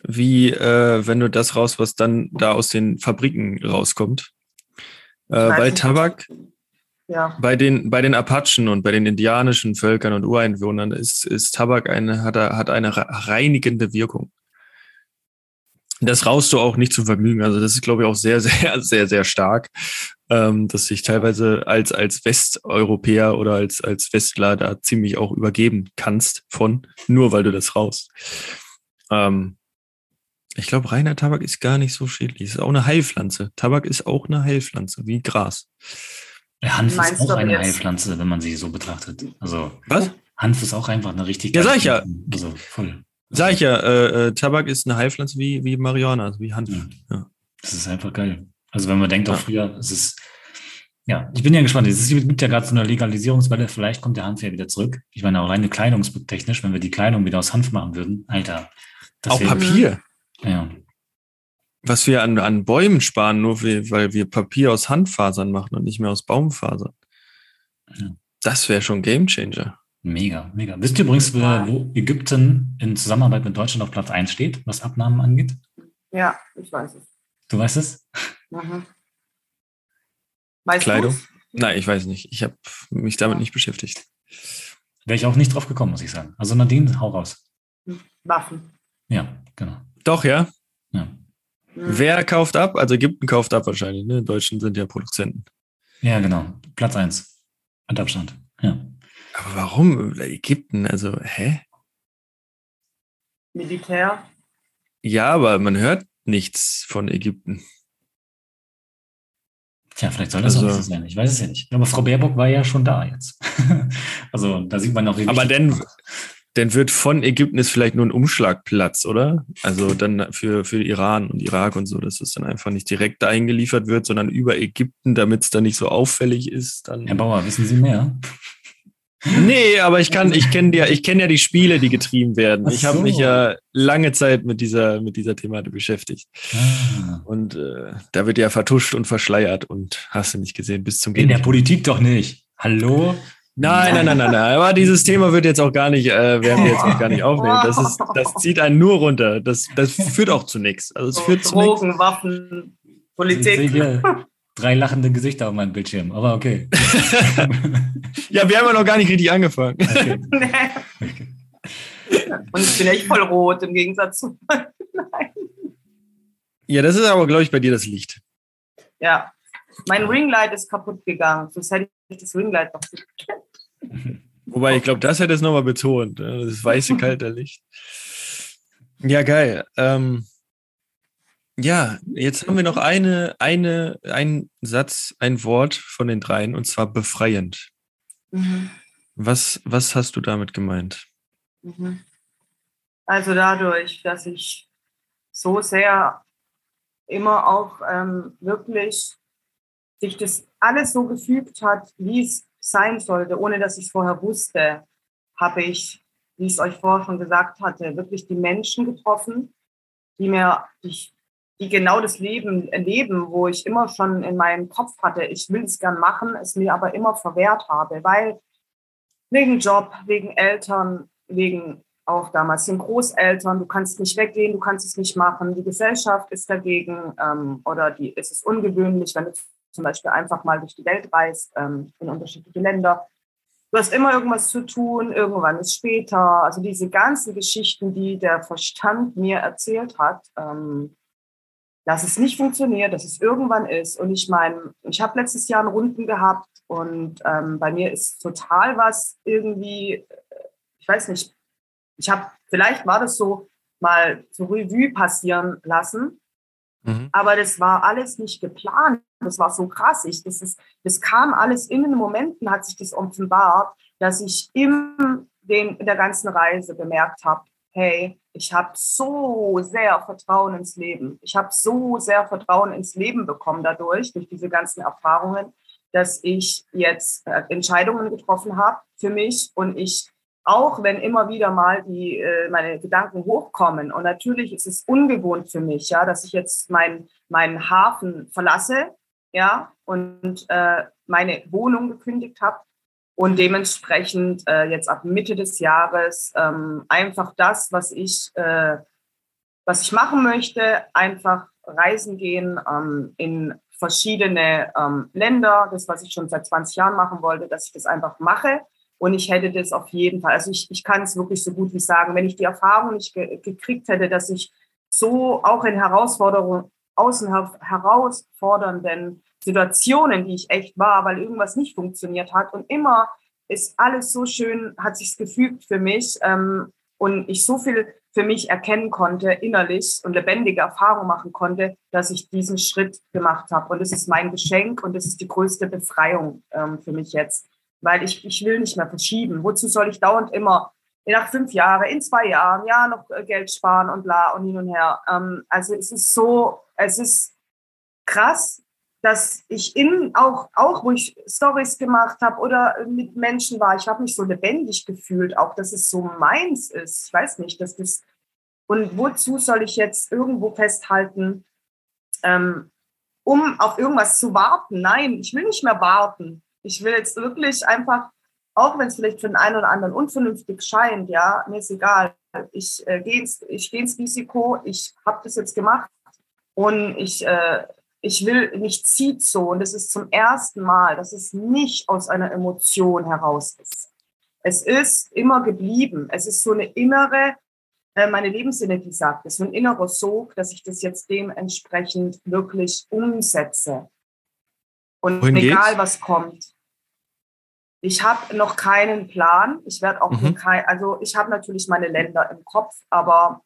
wie äh, wenn du das raus, was dann da aus den Fabriken rauskommt. Äh, weil Tabak ja. bei, den, bei den Apachen und bei den indianischen Völkern und Ureinwohnern ist, ist Tabak eine, hat, hat eine reinigende Wirkung. Das raust du auch nicht zum Vergnügen. Also das ist, glaube ich, auch sehr, sehr, sehr, sehr stark, ähm, dass sich teilweise als, als Westeuropäer oder als, als Westler da ziemlich auch übergeben kannst von, nur weil du das raust. Ähm, ich glaube, reiner Tabak ist gar nicht so schädlich. Es ist auch eine Heilpflanze. Tabak ist auch eine Heilpflanze, wie Gras. Ja, Hanf Meinst ist auch eine Heilpflanze, wenn man sie so betrachtet. Also, Was? Hanf ist auch einfach eine richtig. Ja, sag ich ja. Also, voll. Sag ich ja, äh, äh, Tabak ist eine Heilpflanze wie, wie Marihuana, also wie Hanf. Ja. ja. Das ist einfach geil. Also, wenn man denkt, auch früher, es ist. Ja, ich bin ja gespannt. Es gibt ja gerade so eine Legalisierungswelle. Vielleicht kommt der Hanf ja wieder zurück. Ich meine, auch rein kleidungstechnisch, wenn wir die Kleidung wieder aus Hanf machen würden, Alter. auch Papier. Ja. Was wir an, an Bäumen sparen, nur weil wir Papier aus Handfasern machen und nicht mehr aus Baumfasern. Ja. Das wäre schon Game Changer. Mega, mega. Wisst ihr übrigens, wo Ägypten in Zusammenarbeit mit Deutschland auf Platz 1 steht, was Abnahmen angeht? Ja, ich weiß es. Du weißt es? Mhm. Weißt Kleidung? Du's? Nein, ich weiß nicht. Ich habe mich damit nicht beschäftigt. Wäre ich auch nicht drauf gekommen, muss ich sagen. Also Nadine, hau raus. Waffen. Ja, genau. Doch, ja. ja. Wer kauft ab? Also Ägypten kauft ab wahrscheinlich, ne? Deutschen sind ja Produzenten. Ja, genau. Platz 1. Mit Abstand. Ja. Aber warum Ägypten? Also, hä? Militär. Ja, aber man hört nichts von Ägypten. Tja, vielleicht soll das also, auch so sein. Ich weiß es ja nicht. Aber Frau Baerbock war ja schon da jetzt. also da sieht man auch. Aber denn, dann wird von Ägypten ist vielleicht nur ein Umschlagplatz, oder? Also dann für, für Iran und Irak und so, dass es dann einfach nicht direkt dahin geliefert wird, sondern über Ägypten, damit es dann nicht so auffällig ist. Dann Herr Bauer, wissen Sie mehr? Nee, aber ich kann, ich kenne ja, ich kenne ja die Spiele, die getrieben werden. ich habe mich ja lange Zeit mit dieser, mit dieser Thematik beschäftigt. Ah. Und äh, da wird ja vertuscht und verschleiert und hast du nicht gesehen bis zum In der Politik doch nicht. Hallo? Nein, nein, nein, nein, nein. Aber dieses Thema wird jetzt auch gar nicht, äh, werden wir jetzt auch gar nicht aufnehmen. Das, ist, das zieht einen nur runter. Das, das führt auch zu nichts. Also es so, führt Drogen, zu nichts. Waffen, Politik. Drei lachende Gesichter auf meinem Bildschirm, aber okay. ja, wir haben ja noch gar nicht richtig angefangen. Okay. okay. Und ich bin echt voll rot im Gegensatz zu. Nein. Ja, das ist aber, glaube ich, bei dir das Licht. Ja, mein Ringlight ist kaputt gegangen. Sonst hätte ich das Ringlight noch Wobei, ich glaube, das hätte es nochmal betont. Ne? Das weiße, kalte Licht. Ja, geil. Ähm, ja, jetzt haben wir noch eine, eine, einen Satz, ein Wort von den dreien, und zwar befreiend. Mhm. Was, was hast du damit gemeint? Mhm. Also dadurch, dass ich so sehr immer auch ähm, wirklich sich das alles so gefügt hat, wie es sein sollte, ohne dass ich es vorher wusste, habe ich, wie ich es euch vorher schon gesagt hatte, wirklich die Menschen getroffen, die mir, die, die genau das Leben erleben, wo ich immer schon in meinem Kopf hatte, ich will es gern machen, es mir aber immer verwehrt habe, weil wegen Job, wegen Eltern, wegen auch damals den Großeltern, du kannst nicht weggehen, du kannst es nicht machen, die Gesellschaft ist dagegen ähm, oder die, es ist ungewöhnlich, wenn du zum Beispiel einfach mal durch die Welt reist, ähm, in unterschiedliche Länder. Du hast immer irgendwas zu tun, irgendwann ist später. Also diese ganzen Geschichten, die der Verstand mir erzählt hat, ähm, dass es nicht funktioniert, dass es irgendwann ist. Und ich meine, ich habe letztes Jahr einen Runden gehabt und ähm, bei mir ist total was irgendwie, äh, ich weiß nicht, ich habe, vielleicht war das so, mal zur Revue passieren lassen. Mhm. Aber das war alles nicht geplant. Das war so krass. Ich, das, ist, das kam alles in den Momenten, hat sich das offenbart, dass ich in, den, in der ganzen Reise bemerkt habe, hey, ich habe so sehr Vertrauen ins Leben. Ich habe so sehr Vertrauen ins Leben bekommen dadurch, durch diese ganzen Erfahrungen, dass ich jetzt äh, Entscheidungen getroffen habe für mich und ich auch wenn immer wieder mal die äh, meine Gedanken hochkommen und natürlich ist es ungewohnt für mich, ja, dass ich jetzt meinen meinen Hafen verlasse, ja, und äh, meine Wohnung gekündigt habe und dementsprechend äh, jetzt ab Mitte des Jahres ähm, einfach das, was ich äh, was ich machen möchte, einfach reisen gehen ähm, in verschiedene ähm, Länder, das was ich schon seit 20 Jahren machen wollte, dass ich das einfach mache. Und ich hätte das auf jeden Fall, also ich, ich kann es wirklich so gut wie sagen, wenn ich die Erfahrung nicht ge gekriegt hätte, dass ich so auch in Herausforderungen, außen herausfordernden Situationen, die ich echt war, weil irgendwas nicht funktioniert hat und immer ist alles so schön, hat sich's gefügt für mich ähm, und ich so viel für mich erkennen konnte innerlich und lebendige Erfahrungen machen konnte, dass ich diesen Schritt gemacht habe. Und das ist mein Geschenk und das ist die größte Befreiung ähm, für mich jetzt weil ich, ich will nicht mehr verschieben. Wozu soll ich dauernd immer nach fünf Jahren, in zwei Jahren, ja, noch äh, Geld sparen und bla und hin und her. Ähm, also es ist so, es ist krass, dass ich in auch, auch wo ich Stories gemacht habe oder mit Menschen war, ich habe mich so lebendig gefühlt, auch dass es so meins ist. Ich weiß nicht, dass das, und wozu soll ich jetzt irgendwo festhalten, ähm, um auf irgendwas zu warten? Nein, ich will nicht mehr warten. Ich will jetzt wirklich einfach, auch wenn es vielleicht für den einen oder anderen unvernünftig scheint, ja, mir ist egal. Ich äh, gehe ins, geh ins Risiko, ich habe das jetzt gemacht und ich, äh, ich will, mich zieht so und es ist zum ersten Mal, dass es nicht aus einer Emotion heraus ist. Es ist immer geblieben. Es ist so eine innere, äh, meine Lebensenergie sagt es, so ein innerer Sog, dass ich das jetzt dementsprechend wirklich umsetze. Und Wohin egal geht's? was kommt. Ich habe noch keinen Plan. Ich werde auch mhm. kein, also ich habe natürlich meine Länder im Kopf, aber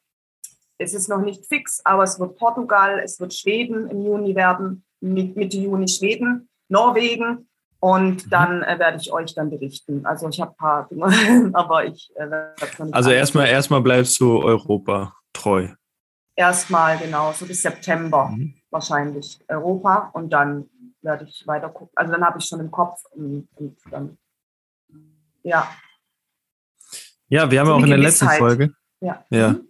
es ist noch nicht fix. Aber es wird Portugal, es wird Schweden im Juni werden, Mitte Juni Schweden, Norwegen und mhm. dann äh, werde ich euch dann berichten. Also ich habe ein paar Dinge, aber ich äh, werde nicht Also erstmal erstmal bleibst du Europa treu. Erstmal genau, so bis September mhm. wahrscheinlich Europa und dann werde ich weiter gucken. Also dann habe ich schon im Kopf und, und dann ja. Ja, wir haben so auch in der letzten Folge. Ja. ja. Mhm.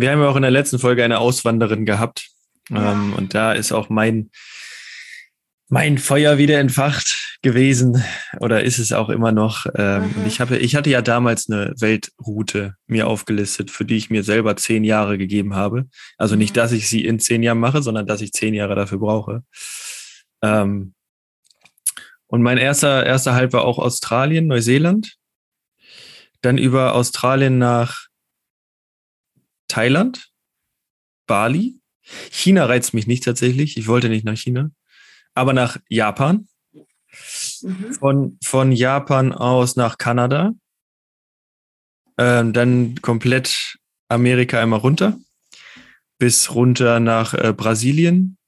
Wir haben ja auch in der letzten Folge eine Auswanderin gehabt. Ja. Ähm, und da ist auch mein, mein Feuer wieder entfacht gewesen oder ist es auch immer noch. Ähm, mhm. ich, habe, ich hatte ja damals eine Weltroute mir aufgelistet, für die ich mir selber zehn Jahre gegeben habe. Also nicht, mhm. dass ich sie in zehn Jahren mache, sondern dass ich zehn Jahre dafür brauche. Ähm, und mein erster, erster Halt war auch Australien, Neuseeland. Dann über Australien nach Thailand, Bali. China reizt mich nicht tatsächlich. Ich wollte nicht nach China aber nach Japan. Mhm. Von, von Japan aus nach Kanada. Ähm, dann komplett Amerika einmal runter. Bis runter nach äh, Brasilien.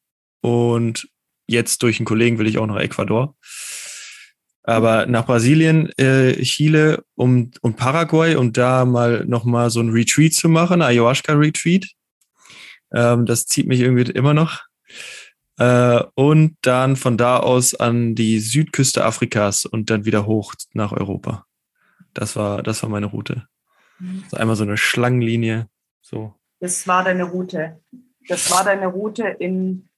Und jetzt durch einen Kollegen will ich auch nach Ecuador. Aber nach Brasilien, äh, Chile und, und Paraguay, um da mal nochmal so ein Retreat zu machen, Ayahuasca-Retreat. Ähm, das zieht mich irgendwie immer noch. Äh, und dann von da aus an die Südküste Afrikas und dann wieder hoch nach Europa. Das war, das war meine Route. Also einmal so eine Schlangenlinie. So. Das war deine Route. Das war deine Route in,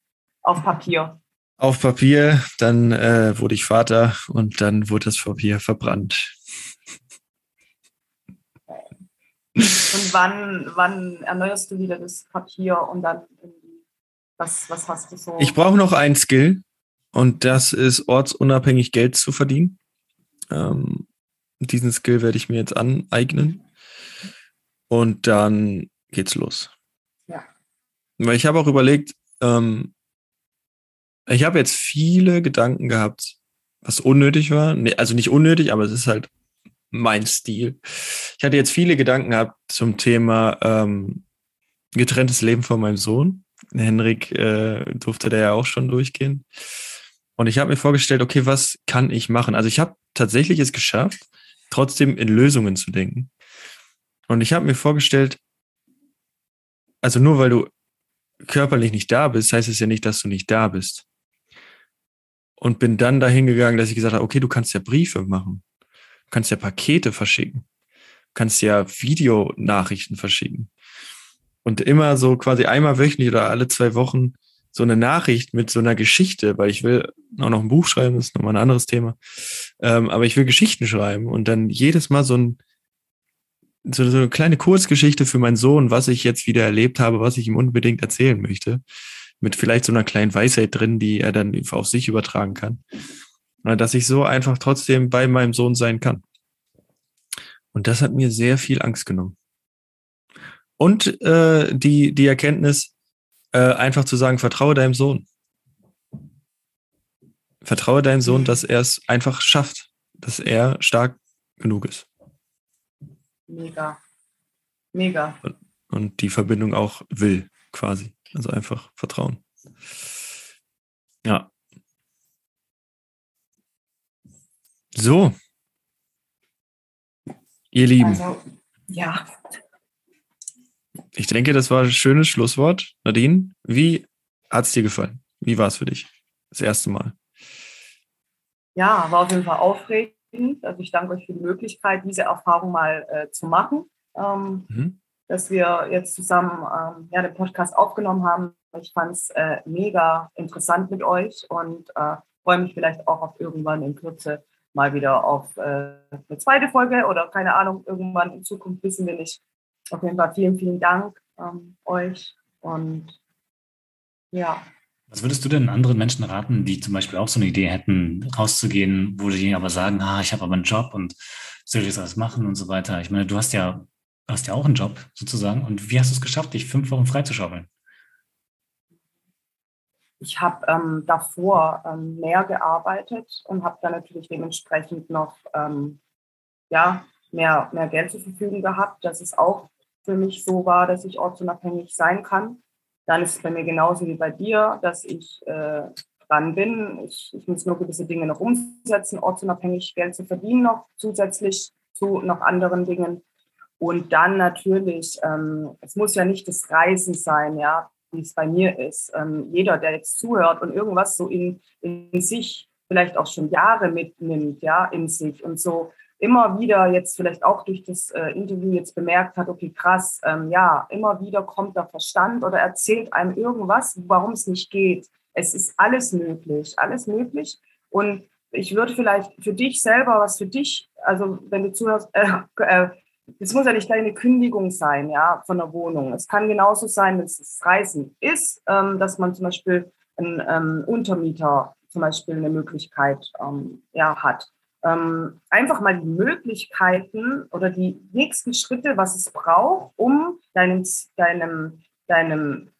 auf Papier. Auf Papier, dann äh, wurde ich Vater und dann wurde das Papier verbrannt. Und wann, wann erneuerst du wieder das Papier und dann was, was hast du so? Ich brauche noch ein Skill und das ist ortsunabhängig Geld zu verdienen. Ähm, diesen Skill werde ich mir jetzt aneignen und dann geht's los. Ja. Weil ich habe auch überlegt, ähm, ich habe jetzt viele Gedanken gehabt, was unnötig war. Nee, also nicht unnötig, aber es ist halt mein Stil. Ich hatte jetzt viele Gedanken gehabt zum Thema ähm, getrenntes Leben von meinem Sohn. Henrik äh, durfte da ja auch schon durchgehen. Und ich habe mir vorgestellt, okay, was kann ich machen? Also ich habe tatsächlich es geschafft, trotzdem in Lösungen zu denken. Und ich habe mir vorgestellt, also nur weil du körperlich nicht da bist, heißt es ja nicht, dass du nicht da bist. Und bin dann dahin gegangen, dass ich gesagt habe, okay, du kannst ja Briefe machen. Du kannst ja Pakete verschicken. Du kannst ja Videonachrichten verschicken und immer so quasi einmal wöchentlich oder alle zwei Wochen so eine Nachricht mit so einer Geschichte, weil ich will auch noch ein Buch schreiben, das ist nochmal ein anderes Thema. Ähm, aber ich will Geschichten schreiben und dann jedes Mal so, ein, so, so eine kleine Kurzgeschichte für meinen Sohn, was ich jetzt wieder erlebt habe, was ich ihm unbedingt erzählen möchte. Mit vielleicht so einer kleinen Weisheit drin, die er dann auf sich übertragen kann. Dass ich so einfach trotzdem bei meinem Sohn sein kann. Und das hat mir sehr viel Angst genommen. Und äh, die, die Erkenntnis, äh, einfach zu sagen, vertraue deinem Sohn. Vertraue deinem Sohn, dass er es einfach schafft, dass er stark genug ist. Mega. Mega. Und, und die Verbindung auch will, quasi. Also einfach vertrauen. Ja. So. Ihr Lieben. Also, ja, ich denke, das war ein schönes Schlusswort. Nadine, wie hat es dir gefallen? Wie war es für dich? Das erste Mal. Ja, war auf jeden Fall aufregend. Also ich danke euch für die Möglichkeit, diese Erfahrung mal äh, zu machen. Ähm, mhm. Dass wir jetzt zusammen ähm, ja, den Podcast aufgenommen haben. Ich fand es äh, mega interessant mit euch und äh, freue mich vielleicht auch auf irgendwann in Kürze mal wieder auf äh, eine zweite Folge oder keine Ahnung, irgendwann in Zukunft wissen wir nicht, auf jeden Fall vielen, vielen Dank ähm, euch und ja. Was würdest du denn anderen Menschen raten, die zum Beispiel auch so eine Idee hätten, rauszugehen, wo die aber sagen, ah, ich habe aber einen Job und soll ich das alles machen und so weiter? Ich meine, du hast ja, hast ja auch einen Job sozusagen. Und wie hast du es geschafft, dich fünf Wochen freizuschaufeln? Ich habe ähm, davor ähm, mehr gearbeitet und habe dann natürlich dementsprechend noch ähm, ja, mehr, mehr Geld zur Verfügung gehabt, dass es auch für mich so war, dass ich ortsunabhängig sein kann. Dann ist es bei mir genauso wie bei dir, dass ich äh, dran bin. Ich, ich muss nur gewisse Dinge noch umsetzen, ortsunabhängig Geld zu verdienen, noch zusätzlich zu noch anderen Dingen. Und dann natürlich, ähm, es muss ja nicht das Reisen sein, ja, wie es bei mir ist. Ähm, jeder, der jetzt zuhört und irgendwas so in, in sich vielleicht auch schon Jahre mitnimmt, ja, in sich und so immer wieder jetzt vielleicht auch durch das äh, Interview jetzt bemerkt hat, okay, krass, ähm, ja, immer wieder kommt der Verstand oder erzählt einem irgendwas, warum es nicht geht. es ist alles möglich, alles möglich. Und ich würde vielleicht für dich selber, was für dich, also wenn du zuhörst, äh, äh, es muss ja nicht eine Kündigung sein, ja, von der Wohnung. Es kann genauso sein, wenn es Reisen ist, ähm, dass man zum Beispiel einen ähm, Untermieter zum Beispiel eine Möglichkeit ähm, ja, hat. Ähm, einfach mal die Möglichkeiten oder die nächsten Schritte, was es braucht, um deinem, deinem, deinem,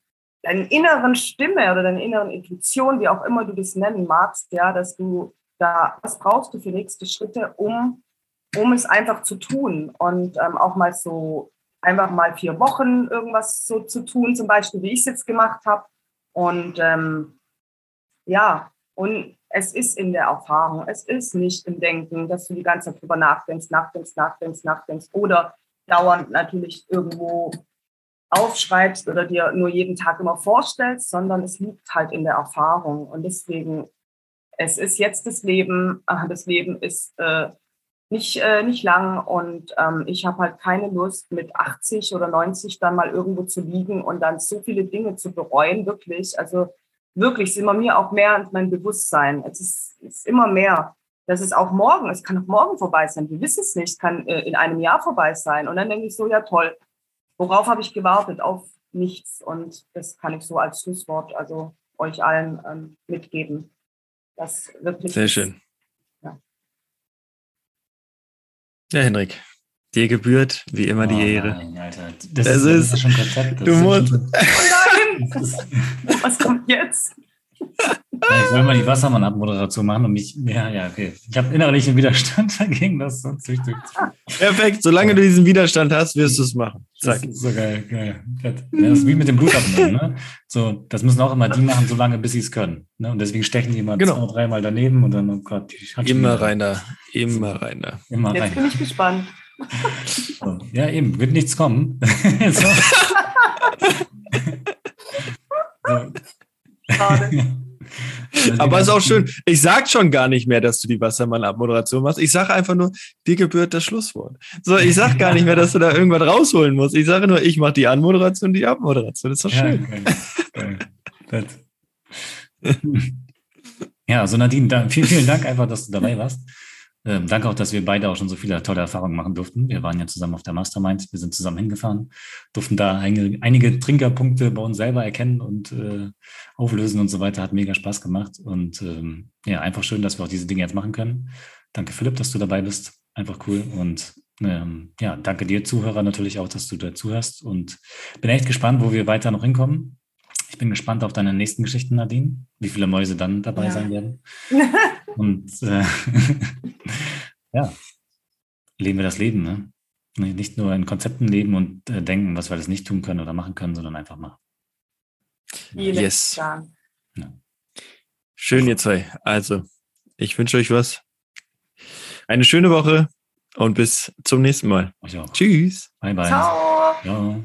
deinen inneren Stimme oder deine inneren Intuition, wie auch immer du das nennen magst, ja, dass du da, was brauchst du für nächste Schritte, um, um es einfach zu tun und ähm, auch mal so einfach mal vier Wochen irgendwas so zu tun, zum Beispiel, wie ich es jetzt gemacht habe. Und ähm, ja, und es ist in der Erfahrung, es ist nicht im Denken, dass du die ganze Zeit drüber nachdenkst, nachdenkst, nachdenkst, nachdenkst oder dauernd natürlich irgendwo aufschreibst oder dir nur jeden Tag immer vorstellst, sondern es liegt halt in der Erfahrung. Und deswegen, es ist jetzt das Leben, das Leben ist äh, nicht, äh, nicht lang und ähm, ich habe halt keine Lust, mit 80 oder 90 dann mal irgendwo zu liegen und dann so viele Dinge zu bereuen, wirklich. Also wirklich, ist immer mir auch mehr mein Bewusstsein. Es ist, ist immer mehr. Das ist auch morgen, es kann auch morgen vorbei sein. Wir wissen es nicht, kann äh, in einem Jahr vorbei sein. Und dann denke ich so, ja toll, worauf habe ich gewartet? Auf nichts. Und das kann ich so als Schlusswort also euch allen ähm, mitgeben. Das wirklich Sehr schön. Ja, Henrik, dir gebührt wie immer oh, die Ehre. Nein, Alter. Das, das ist, ist, schon Konzept. du musst. Oh nein! Was kommt jetzt? Ich soll mal die Wassermann-Abmoderation machen und mich, ja, ja, okay. Ich habe innerlichen Widerstand dagegen, das so züchtig. Perfekt, solange du diesen Widerstand hast, wirst du es machen. Zack. Das ist so geil, geil. Das ist wie mit dem Blutabnehmen, ne? So, das müssen auch immer die machen, solange bis sie es können. Ne? Und deswegen stechen die immer genau. zwei, dreimal daneben und dann, oh Gott, Immer rein da, immer rein da. Immer Jetzt rein. bin ich gespannt. So, ja, eben, wird nichts kommen. so. Aber ist auch schön. Ich sag schon gar nicht mehr, dass du die Wassermann-Abmoderation machst. Ich sage einfach nur, dir gebührt das Schlusswort. So, ich sag gar nicht mehr, dass du da irgendwas rausholen musst. Ich sage nur, ich mache die Anmoderation, die Abmoderation. Das ist doch schön. Ja, ja so Nadine, vielen, vielen Dank einfach, dass du dabei warst. Ähm, danke auch, dass wir beide auch schon so viele tolle Erfahrungen machen durften. Wir waren ja zusammen auf der Mastermind, wir sind zusammen hingefahren, durften da einige, einige Trinkerpunkte bei uns selber erkennen und äh, auflösen und so weiter. Hat mega Spaß gemacht und ähm, ja, einfach schön, dass wir auch diese Dinge jetzt machen können. Danke Philipp, dass du dabei bist. Einfach cool und ähm, ja, danke dir Zuhörer natürlich auch, dass du dazu hörst und bin echt gespannt, wo wir weiter noch hinkommen. Ich bin gespannt auf deine nächsten Geschichten, Nadine, wie viele Mäuse dann dabei ja. sein werden. Und äh, ja, leben wir das Leben. Ne? Nicht nur in Konzepten leben und äh, denken, was wir alles nicht tun können oder machen können, sondern einfach machen. Yes. Ja. Schön, ihr zwei. Also, ich wünsche euch was. Eine schöne Woche und bis zum nächsten Mal. Tschüss. Bye, bye. Ciao. Ja.